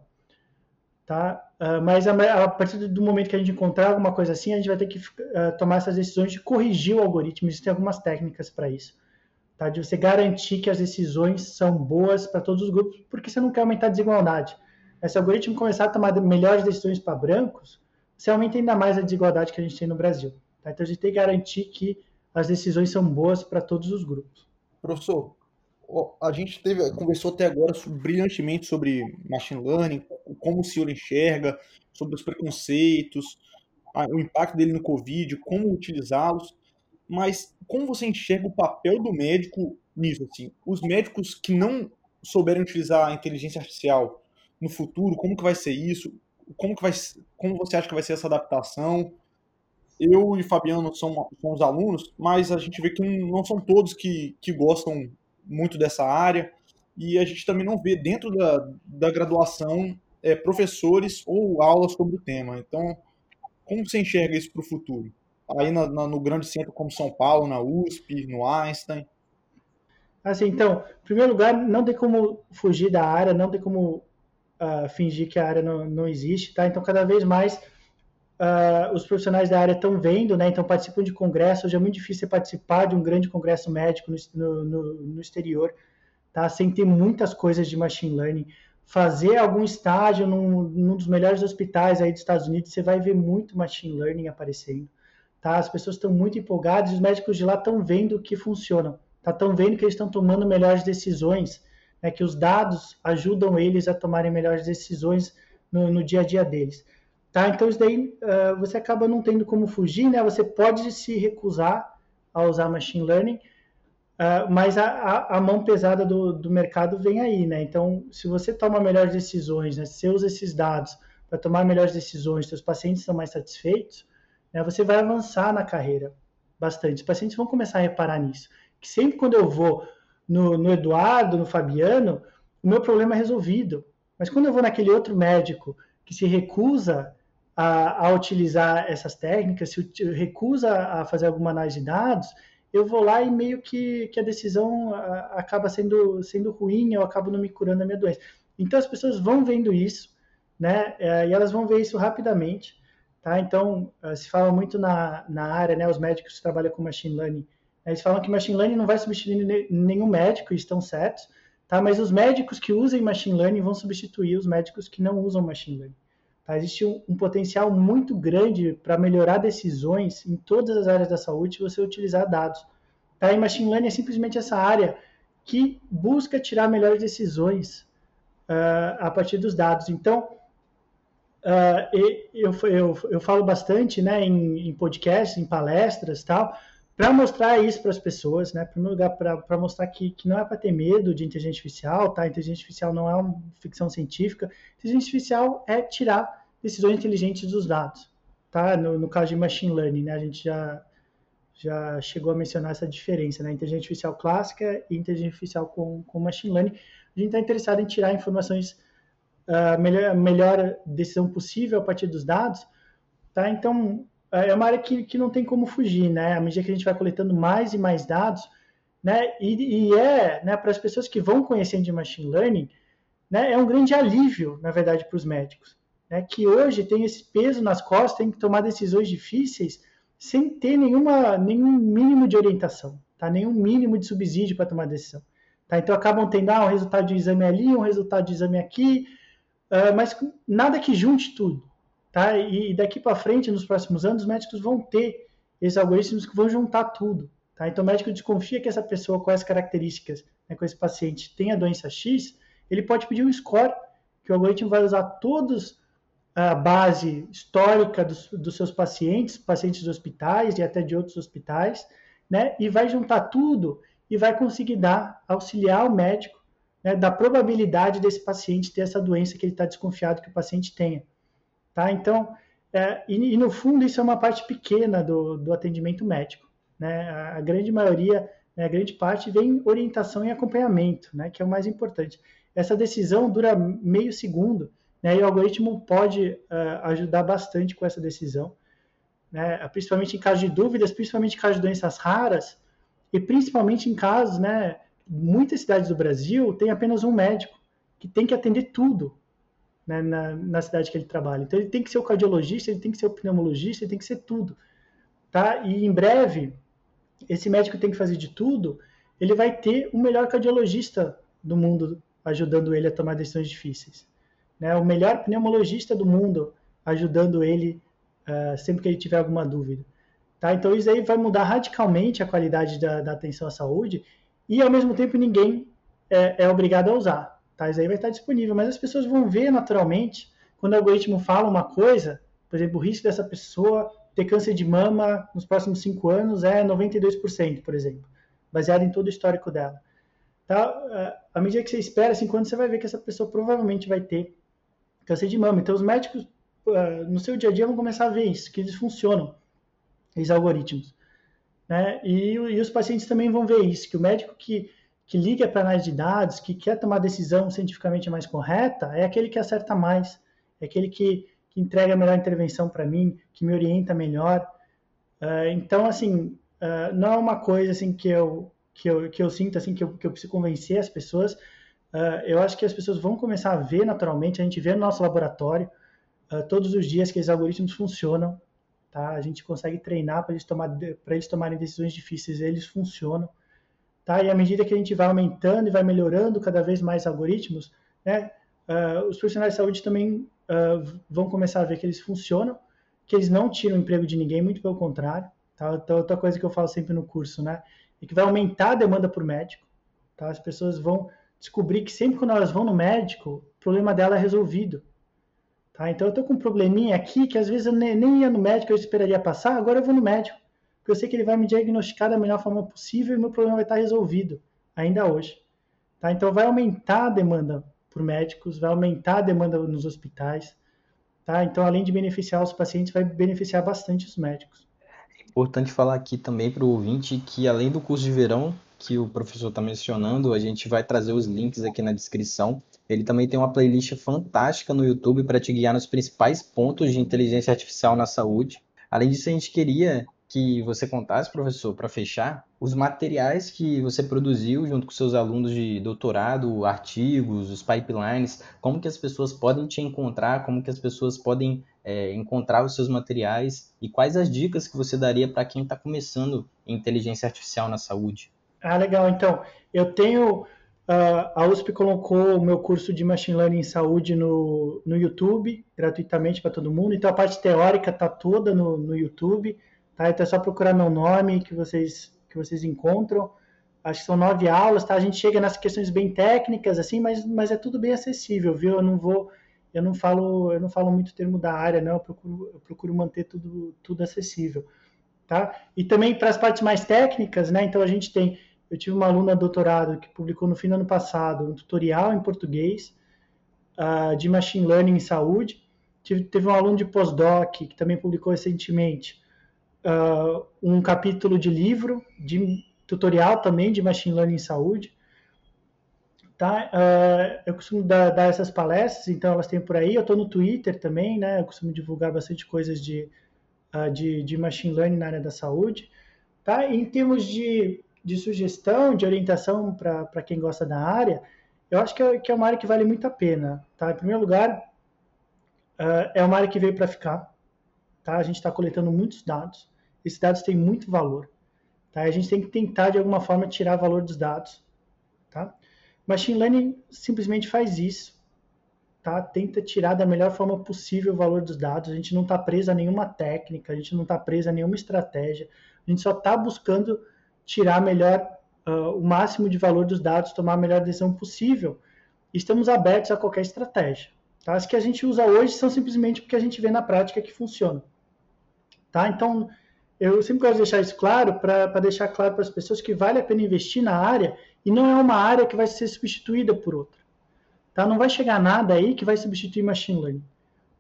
S1: Tá? Uh, mas a, a, partir do momento que a gente encontrar alguma coisa assim, a gente vai ter que uh, tomar essas decisões de corrigir o algoritmo. Existem algumas técnicas para isso. Tá? De você garantir que as decisões são boas para todos os grupos, porque você não quer aumentar a desigualdade. Se o algoritmo começar a tomar melhores decisões para brancos, você aumenta ainda mais a desigualdade que a gente tem no Brasil. Tá? Então a gente tem que garantir que as decisões são boas para todos os grupos.
S4: Professor, a gente teve, conversou até agora brilhantemente sobre machine learning, como o senhor enxerga, sobre os preconceitos, o impacto dele no Covid, como utilizá-los, mas como você enxerga o papel do médico nisso? Assim? Os médicos que não souberem utilizar a inteligência artificial no futuro, como que vai ser isso? Como, que vai, como você acha que vai ser essa adaptação? Eu e Fabiano somos, alunos, mas a gente vê que não são todos que, que gostam muito dessa área e a gente também não vê dentro da, da graduação é, professores ou aulas sobre o tema. Então, como você enxerga isso para o futuro? Aí na, na, no grande centro como São Paulo, na USP, no Einstein?
S1: Assim, então, em primeiro lugar, não tem como fugir da área, não tem como uh, fingir que a área não, não existe, tá? Então, cada vez mais uh, os profissionais da área estão vendo, né? Então, participam de congressos. Hoje é muito difícil participar de um grande congresso médico no, no, no exterior, tá? Sem ter muitas coisas de machine learning. Fazer algum estágio num, num dos melhores hospitais aí dos Estados Unidos, você vai ver muito machine learning aparecendo. Tá? As pessoas estão muito empolgadas, os médicos de lá estão vendo que funcionam, estão tá? vendo que eles estão tomando melhores decisões né, que os dados ajudam eles a tomarem melhores decisões no, no dia a dia deles. Tá? Então, isso daí uh, você acaba não tendo como fugir, né? Você pode se recusar a usar machine learning, uh, mas a, a, a, mão pesada do, do mercado vem aí, né? Então, se você toma melhores decisões, né? Se usa esses dados para tomar melhores decisões, seus pacientes são mais satisfeitos, né? Você vai avançar na carreira bastante. Os pacientes vão começar a reparar nisso. Que sempre quando eu vou no, no Eduardo, no Fabiano, o meu problema é resolvido. Mas quando eu vou naquele outro médico que se recusa a, a, utilizar essas técnicas, se recusa a fazer alguma análise de dados, eu vou lá e meio que, que a decisão acaba sendo, sendo ruim, eu acabo não me curando da minha doença. Então as pessoas vão vendo isso, né? É, e elas vão ver isso rapidamente, tá? Então eh, se fala muito na, na área, né? Os médicos que trabalham com machine learning eles falam que machine learning não vai substituir nenhum médico, e estão certos, tá? mas os médicos que usem machine learning vão substituir os médicos que não usam machine learning. Tá? Existe um, um potencial muito grande para melhorar decisões em todas as áreas da saúde se você utilizar dados. Tá? E machine learning é simplesmente essa área que busca tirar melhores decisões uh, a partir dos dados. Então, uh, eu, eu, eu falo bastante né, em, em podcasts, em palestras tal, para mostrar isso para as pessoas, né? Primeiro lugar, para mostrar que, que não é para ter medo de inteligência artificial, tá? Inteligência artificial não é uma ficção científica. Inteligência artificial é tirar decisões inteligentes dos dados, tá? No, no caso de machine learning, né? A gente já já chegou a mencionar essa diferença, né? Inteligência artificial clássica e inteligência artificial com, com machine learning. A gente está interessado em tirar informações, uh, melhor, melhor decisão possível a partir dos dados, tá? Então, é uma área que, que não tem como fugir, né? À medida que a gente vai coletando mais e mais dados, né? E, e é, né, para as pessoas que vão conhecendo de machine learning, né, é um grande alívio, na verdade, para os médicos, né? Que hoje tem esse peso nas costas, tem que tomar decisões difíceis, sem ter nenhuma, nenhum mínimo de orientação, tá? nenhum mínimo de subsídio para tomar decisão. Tá? Então acabam tendo ah, um resultado de exame ali, um resultado de exame aqui, uh, mas nada que junte tudo. Tá? E, daqui para frente, nos próximos anos, os médicos vão ter esses algoritmos que vão juntar tudo. Tá? Então o médico desconfia que essa pessoa com essas características, né, com esse paciente, tem a doença X, ele pode pedir um score, que o algoritmo vai usar todos a base histórica dos, dos seus pacientes, pacientes de hospitais e até de outros hospitais, né? E vai juntar tudo e vai conseguir dar, auxiliar o médico né, da probabilidade desse paciente ter essa doença que ele está desconfiado que o paciente tenha. Tá? Então, é, e, e, no fundo isso é uma parte pequena do, do atendimento médico. Né? A, a grande maioria, né, a grande parte vem orientação e acompanhamento, né, que é o mais importante. Essa decisão dura meio segundo, né? E o algoritmo pode uh, ajudar bastante com essa decisão, né? principalmente em caso de dúvidas, principalmente em caso de doenças raras, e principalmente em casos, né, muitas cidades do Brasil têm apenas um médico que tem que atender tudo né, na, na, cidade que ele trabalha. Então ele tem que ser o cardiologista, ele tem que ser o pneumologista, ele tem que ser tudo, tá? E em breve esse médico tem que fazer de tudo, ele vai ter o melhor cardiologista do mundo ajudando ele a tomar decisões difíceis né, o melhor pneumologista do mundo, ajudando ele uh, sempre que ele tiver alguma dúvida. Tá? Então isso aí vai mudar radicalmente a qualidade da, da atenção à saúde e ao mesmo tempo ninguém é, é, obrigado a usar. Isso aí vai estar disponível, mas as pessoas vão ver naturalmente quando o algoritmo fala uma coisa, por exemplo, o risco dessa pessoa ter câncer de mama nos próximos cinco anos é 92%, por exemplo, baseado em todo o histórico dela. Tá? À medida que você espera cinco anos, você vai ver que essa pessoa provavelmente vai ter câncer de mama. Então, os médicos, uh, no seu dia a dia, vão começar a ver isso, que eles funcionam, esses algoritmos. Né? E, e os pacientes também vão ver isso, que o médico que, que liga para análise de dados, que quer tomar decisão cientificamente mais correta, é aquele que acerta mais, é aquele que, que entrega a melhor intervenção para mim, que me orienta melhor. Uh, então, assim, uh, não é uma coisa assim que eu, que eu, que eu sinto assim que eu, que eu preciso convencer as pessoas, uh, eu acho que as pessoas vão começar a ver naturalmente, a gente vê no nosso laboratório todos os dias que esses algoritmos funcionam, tá? A gente consegue treinar para eles, tomar, eles tomarem decisões difíceis, eles funcionam, tá? E à medida que a gente vai aumentando e vai melhorando cada vez mais algoritmos, né? Uh, os profissionais de saúde também vão começar a ver que eles funcionam, que eles não tiram o emprego de ninguém, muito pelo contrário, tá? Então, outra coisa que eu falo sempre no curso, né? É que vai aumentar a demanda por médico, tá? As pessoas vão descobri que sempre quando elas vão no médico, o problema dela é resolvido. Tá? Então eu tô com um probleminha aqui que às vezes eu nem, ia no médico, eu esperaria passar, agora eu vou no médico. Eu sei que ele vai me diagnosticar da melhor forma possível e meu problema vai estar resolvido, ainda hoje. Tá? Então vai aumentar a demanda por médicos, vai aumentar a demanda nos hospitais. Tá? Então, além de beneficiar os pacientes, vai beneficiar bastante os médicos.
S3: É importante falar aqui também para o ouvinte que, além do curso de verão, que o professor está mencionando, a gente vai trazer os links aqui na descrição. Ele também tem uma playlist fantástica no YouTube para te guiar nos principais pontos de inteligência artificial na saúde. Além disso, a gente queria que você contasse, professor, para fechar, os materiais que você produziu junto com seus alunos de doutorado, artigos, os pipelines, como que as pessoas podem te encontrar, como que as pessoas podem é, encontrar os seus materiais e quais as dicas que você daria para quem está começando em inteligência artificial na saúde.
S1: Ah, legal. Então, eu tenho. Uh, a USP colocou o meu curso de Machine Learning em Saúde no, no YouTube, gratuitamente para todo mundo. Então, a parte teórica está toda no, no YouTube. Tá? Então, é só procurar meu nome que vocês que vocês encontram. Acho que são nove aulas, tá? A gente chega nas questões bem técnicas, assim, mas, mas é tudo bem acessível, viu? Eu não vou, eu não falo, eu não falo muito termo da área, não. Eu procuro, eu procuro manter tudo, tudo acessível, tá? E também para as partes mais técnicas, né? Então a gente tem, eu tive uma aluna doutorado que publicou no fim do ano passado um tutorial em português uh, de machine learning em saúde. Tive, teve um aluno de pós-doc que também publicou recentemente uh, um capítulo de livro de tutorial também de Machine Learning em Saúde. Tá? Uh, eu costumo dar, dar, essas palestras, então elas têm por aí. Eu estou no Twitter também, né? Eu costumo divulgar bastante coisas de, uh, de, de, Machine Learning na área da saúde. Tá? Em termos de, de sugestão, de orientação para quem gosta da área, eu acho que é, que é, uma área que vale muito a pena. Tá? Em primeiro lugar, uh, é uma área que veio para ficar. Tá? A gente está coletando muitos dados. Esses dados têm muito valor. Tá? A gente tem que tentar, de alguma forma, tirar valor dos dados. Tá? Machine Learning simplesmente faz isso. Tá? Tenta tirar da melhor forma possível o valor dos dados. A gente não está preso a nenhuma técnica, a gente não está preso a nenhuma estratégia. A gente só está buscando tirar melhor, uh, o máximo de valor dos dados, tomar a melhor decisão possível. Estamos abertos a qualquer estratégia. Tá? As que a gente usa hoje são simplesmente porque a gente vê na prática que funciona. Tá? Então, eu sempre gosto de deixar isso claro para deixar claro para as pessoas que vale a pena investir na área e não é uma área que vai ser substituída por outra. Tá? Não vai chegar nada aí que vai substituir machine learning.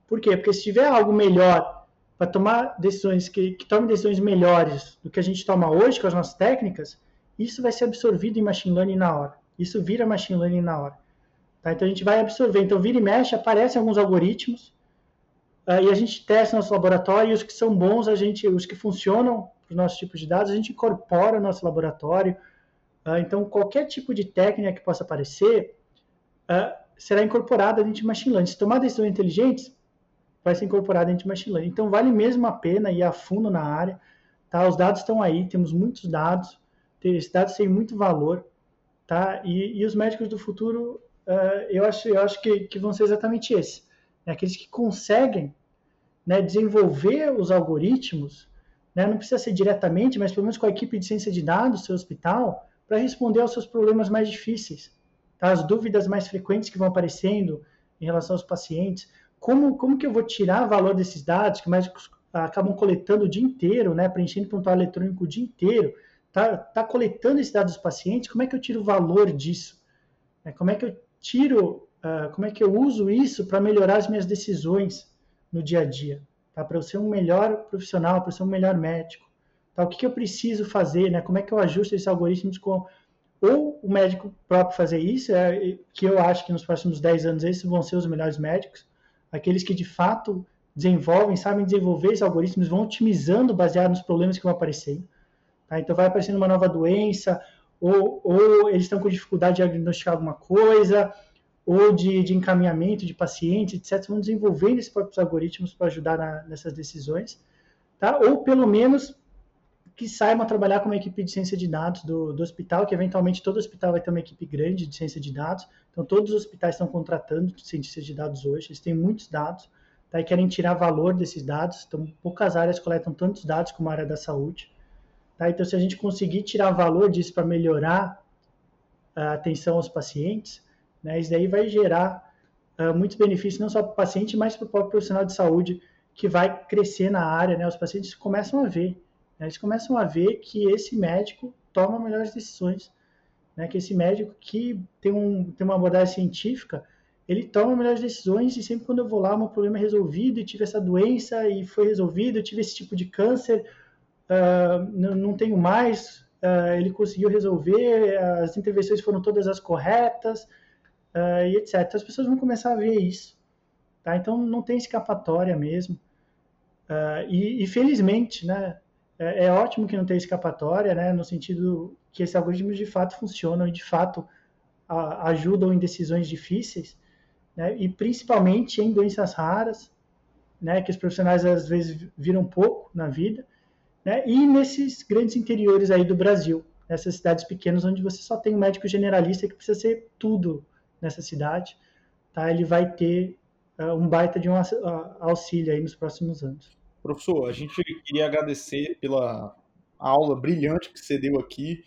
S1: Por quê? Porque se tiver algo melhor para tomar decisões que, que tome decisões melhores do que a gente toma hoje com as nossas técnicas, isso vai ser absorvido em machine learning na hora. Isso vira machine learning na hora. Tá? Então a gente vai absorver. Então vira e mexe, aparecem alguns algoritmos Uh, e a gente testa no nosso laboratório, e os que são bons, a gente, os que funcionam para os nossos tipos de dados, a gente incorpora no nosso laboratório. Uh, então, qualquer tipo de técnica que possa aparecer uh, será incorporada dentro de machine learning. Se tomar decisões inteligentes, vai ser incorporada dentro de machine learning. Então, vale mesmo a pena ir a fundo na área. Tá? Os dados estão aí, temos muitos dados, esses dados têm muito valor. Tá? E, e os médicos do futuro, eu acho, eu acho que, que vão ser exatamente esses né, aqueles que conseguem né, desenvolver os algoritmos, né, não precisa ser diretamente, mas pelo menos com a equipe de ciência de dados do seu hospital, para responder aos seus problemas mais difíceis, tá? as dúvidas mais frequentes que vão aparecendo em relação aos pacientes. Como, como que eu vou tirar valor desses dados que médicos acabam coletando o dia inteiro, né, preenchendo prontuário eletrônico o dia inteiro, tá, tá coletando esses dados dos pacientes, como é que eu tiro valor disso? É, como é que eu tiro uh, como é que eu uso isso para melhorar as minhas decisões no dia a dia, tá? Para eu ser um melhor profissional, para ser um melhor médico, tá? O que, que eu preciso fazer, né? Como é que eu ajusto esses algoritmos com ou o médico próprio fazer isso, é, que eu acho que nos próximos 10 anos esses vão ser os melhores médicos, aqueles que de fato desenvolvem, sabem desenvolver esses algoritmos, vão otimizando baseado nos problemas que vão aparecendo. Tá? Então vai aparecendo uma nova doença, ou, ou eles estão com dificuldade de diagnosticar alguma coisa, ou de, de encaminhamento de pacientes, etc., vão desenvolvendo esses próprios algoritmos para ajudar na, nessas decisões, tá? ou pelo menos que saibam trabalhar com uma equipe de ciência de dados do, do hospital, que eventualmente todo hospital vai ter uma equipe grande de ciência de dados, então todos os hospitais estão contratando cientistas de dados hoje, eles têm muitos dados, tá? e querem tirar valor desses dados, então poucas áreas coletam tantos dados como a área da saúde, tá? então se a gente conseguir tirar valor disso para melhorar a atenção aos pacientes, né? Isso daí vai gerar uh, muitos benefícios, não só para o paciente, mas para o próprio profissional de saúde que vai crescer na área. Né? Os pacientes começam a ver, né? eles começam a ver que esse médico toma melhores decisões, né? que esse médico que tem, um, tem uma abordagem científica, ele toma melhores decisões e sempre quando eu vou lá, meu problema é resolvido e tive essa doença e foi resolvido, eu tive esse tipo de câncer, uh, não, tenho mais, uh, ele conseguiu resolver, as intervenções foram todas as corretas, uh, e etc. As pessoas vão começar a ver isso. Tá? Então não tem escapatória mesmo. E, e, felizmente, né, é, é, ótimo que não tem escapatória, né, no sentido que esses algoritmos de fato funcionam e de fato a, ajudam em decisões difíceis, né, e principalmente em doenças raras, né, que os profissionais às vezes viram pouco na vida, né, e nesses grandes interiores aí do Brasil, nessas cidades pequenas onde você só tem um médico generalista que precisa ser tudo nessa cidade, tá? ele vai ter uh, um baita de um auxílio aí nos próximos anos.
S4: Professor, a gente queria agradecer pela, aula brilhante que você deu aqui,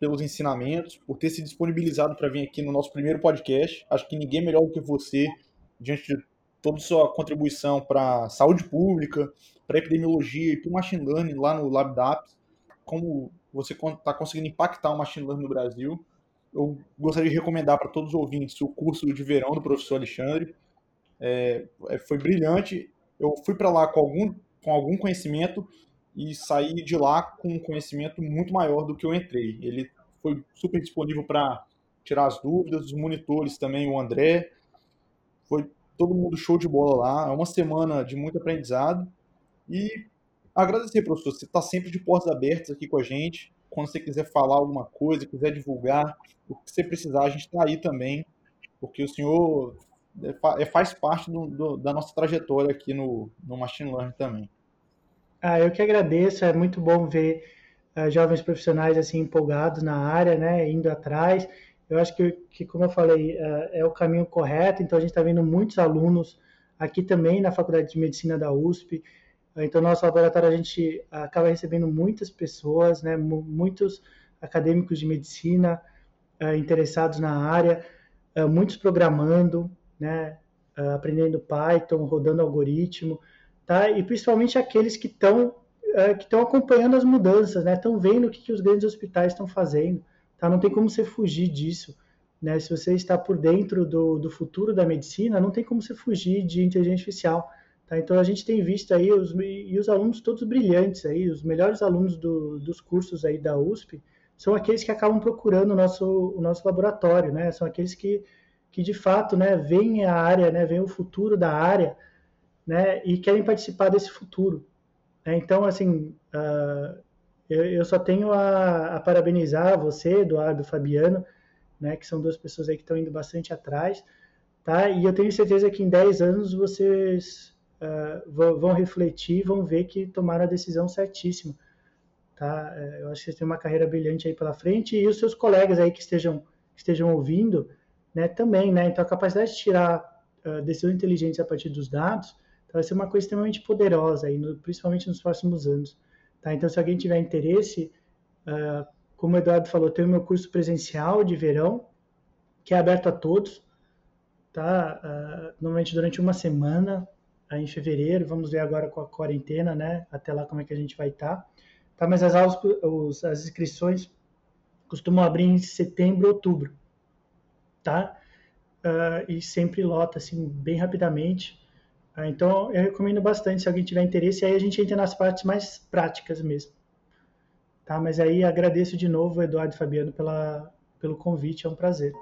S4: pelos ensinamentos, por ter se disponibilizado para vir aqui no nosso primeiro podcast. Acho que ninguém é melhor do que você, diante de toda sua contribuição para saúde pública, para epidemiologia e para o machine learning lá no LabDAPS, como você está conseguindo impactar o machine learning no Brasil. Eu gostaria de recomendar para todos os ouvintes o curso de verão do professor Alexandre. É, é foi brilhante. Eu fui para lá com algum, com algum conhecimento e saí de lá com um conhecimento muito maior do que eu entrei. Ele foi super disponível para tirar as dúvidas, os monitores também, o André. Foi todo mundo show de bola lá. É uma semana de muito aprendizado. E agradecer, professor. Você está sempre de portas abertas aqui com a gente. Quando você quiser falar alguma coisa, quiser divulgar, o que você precisar, a gente está aí também. Porque o senhor é, é, faz parte do, do, da nossa trajetória aqui no, no Machine Learning também.
S1: Ah, eu que agradeço, é muito bom ver uh, jovens profissionais assim empolgados na área, né, indo atrás. Eu acho que, que como eu falei, uh, é o caminho correto, então a gente está vendo muitos alunos aqui também na Faculdade de Medicina da USP. Então, nosso laboratório a gente acaba recebendo muitas pessoas, né, muitos acadêmicos de medicina interessados na área, muitos programando, né, aprendendo Python, rodando algoritmo tá? E principalmente aqueles que estão é, que estão acompanhando as mudanças, né? Estão vendo o que, que os grandes hospitais estão fazendo, tá? Não tem como você fugir disso, né? Se você está por dentro do, do futuro da medicina, não tem como você fugir de inteligência artificial, tá? Então a gente tem visto aí os e os alunos todos brilhantes aí, os melhores alunos do, dos cursos aí da USP são aqueles que acabam procurando o nosso o nosso laboratório, né? São aqueles que que de fato, né, veem a área, né, veem o futuro da área né, e querem participar desse futuro. Né? Então, assim, uh, eu, eu, só tenho a, a, parabenizar você, Eduardo, Fabiano, né, que são duas pessoas aí que estão indo bastante atrás, tá? E eu tenho certeza que em 10 anos vocês uh, vão, vão, refletir, vão ver que tomaram a decisão certíssima, tá? É, eu acho que vocês têm uma carreira brilhante aí pela frente e os seus colegas aí que estejam, que estejam ouvindo, né, também, né? Então, a capacidade de tirar uh, decisões inteligentes a partir dos dados então, vai ser uma coisa extremamente poderosa, aí, no, principalmente nos próximos anos. Tá? Então, se alguém tiver interesse, uh, como o Eduardo falou, tem o meu curso presencial de verão, que é aberto a todos, tá? Uh, normalmente durante uma semana, uh, em fevereiro, vamos ver agora com a quarentena, né? Até lá como é que a gente vai estar. Tá? tá? Mas as aulas, os, as inscrições costumam abrir em setembro, outubro, tá? Uh, e sempre lota, assim, bem rapidamente. Ah, então, eu recomendo bastante se alguém tiver interesse. Aí a gente entra nas partes mais práticas mesmo. Tá? Mas aí agradeço de novo, Eduardo e Fabiano, pela, pelo convite. É um prazer.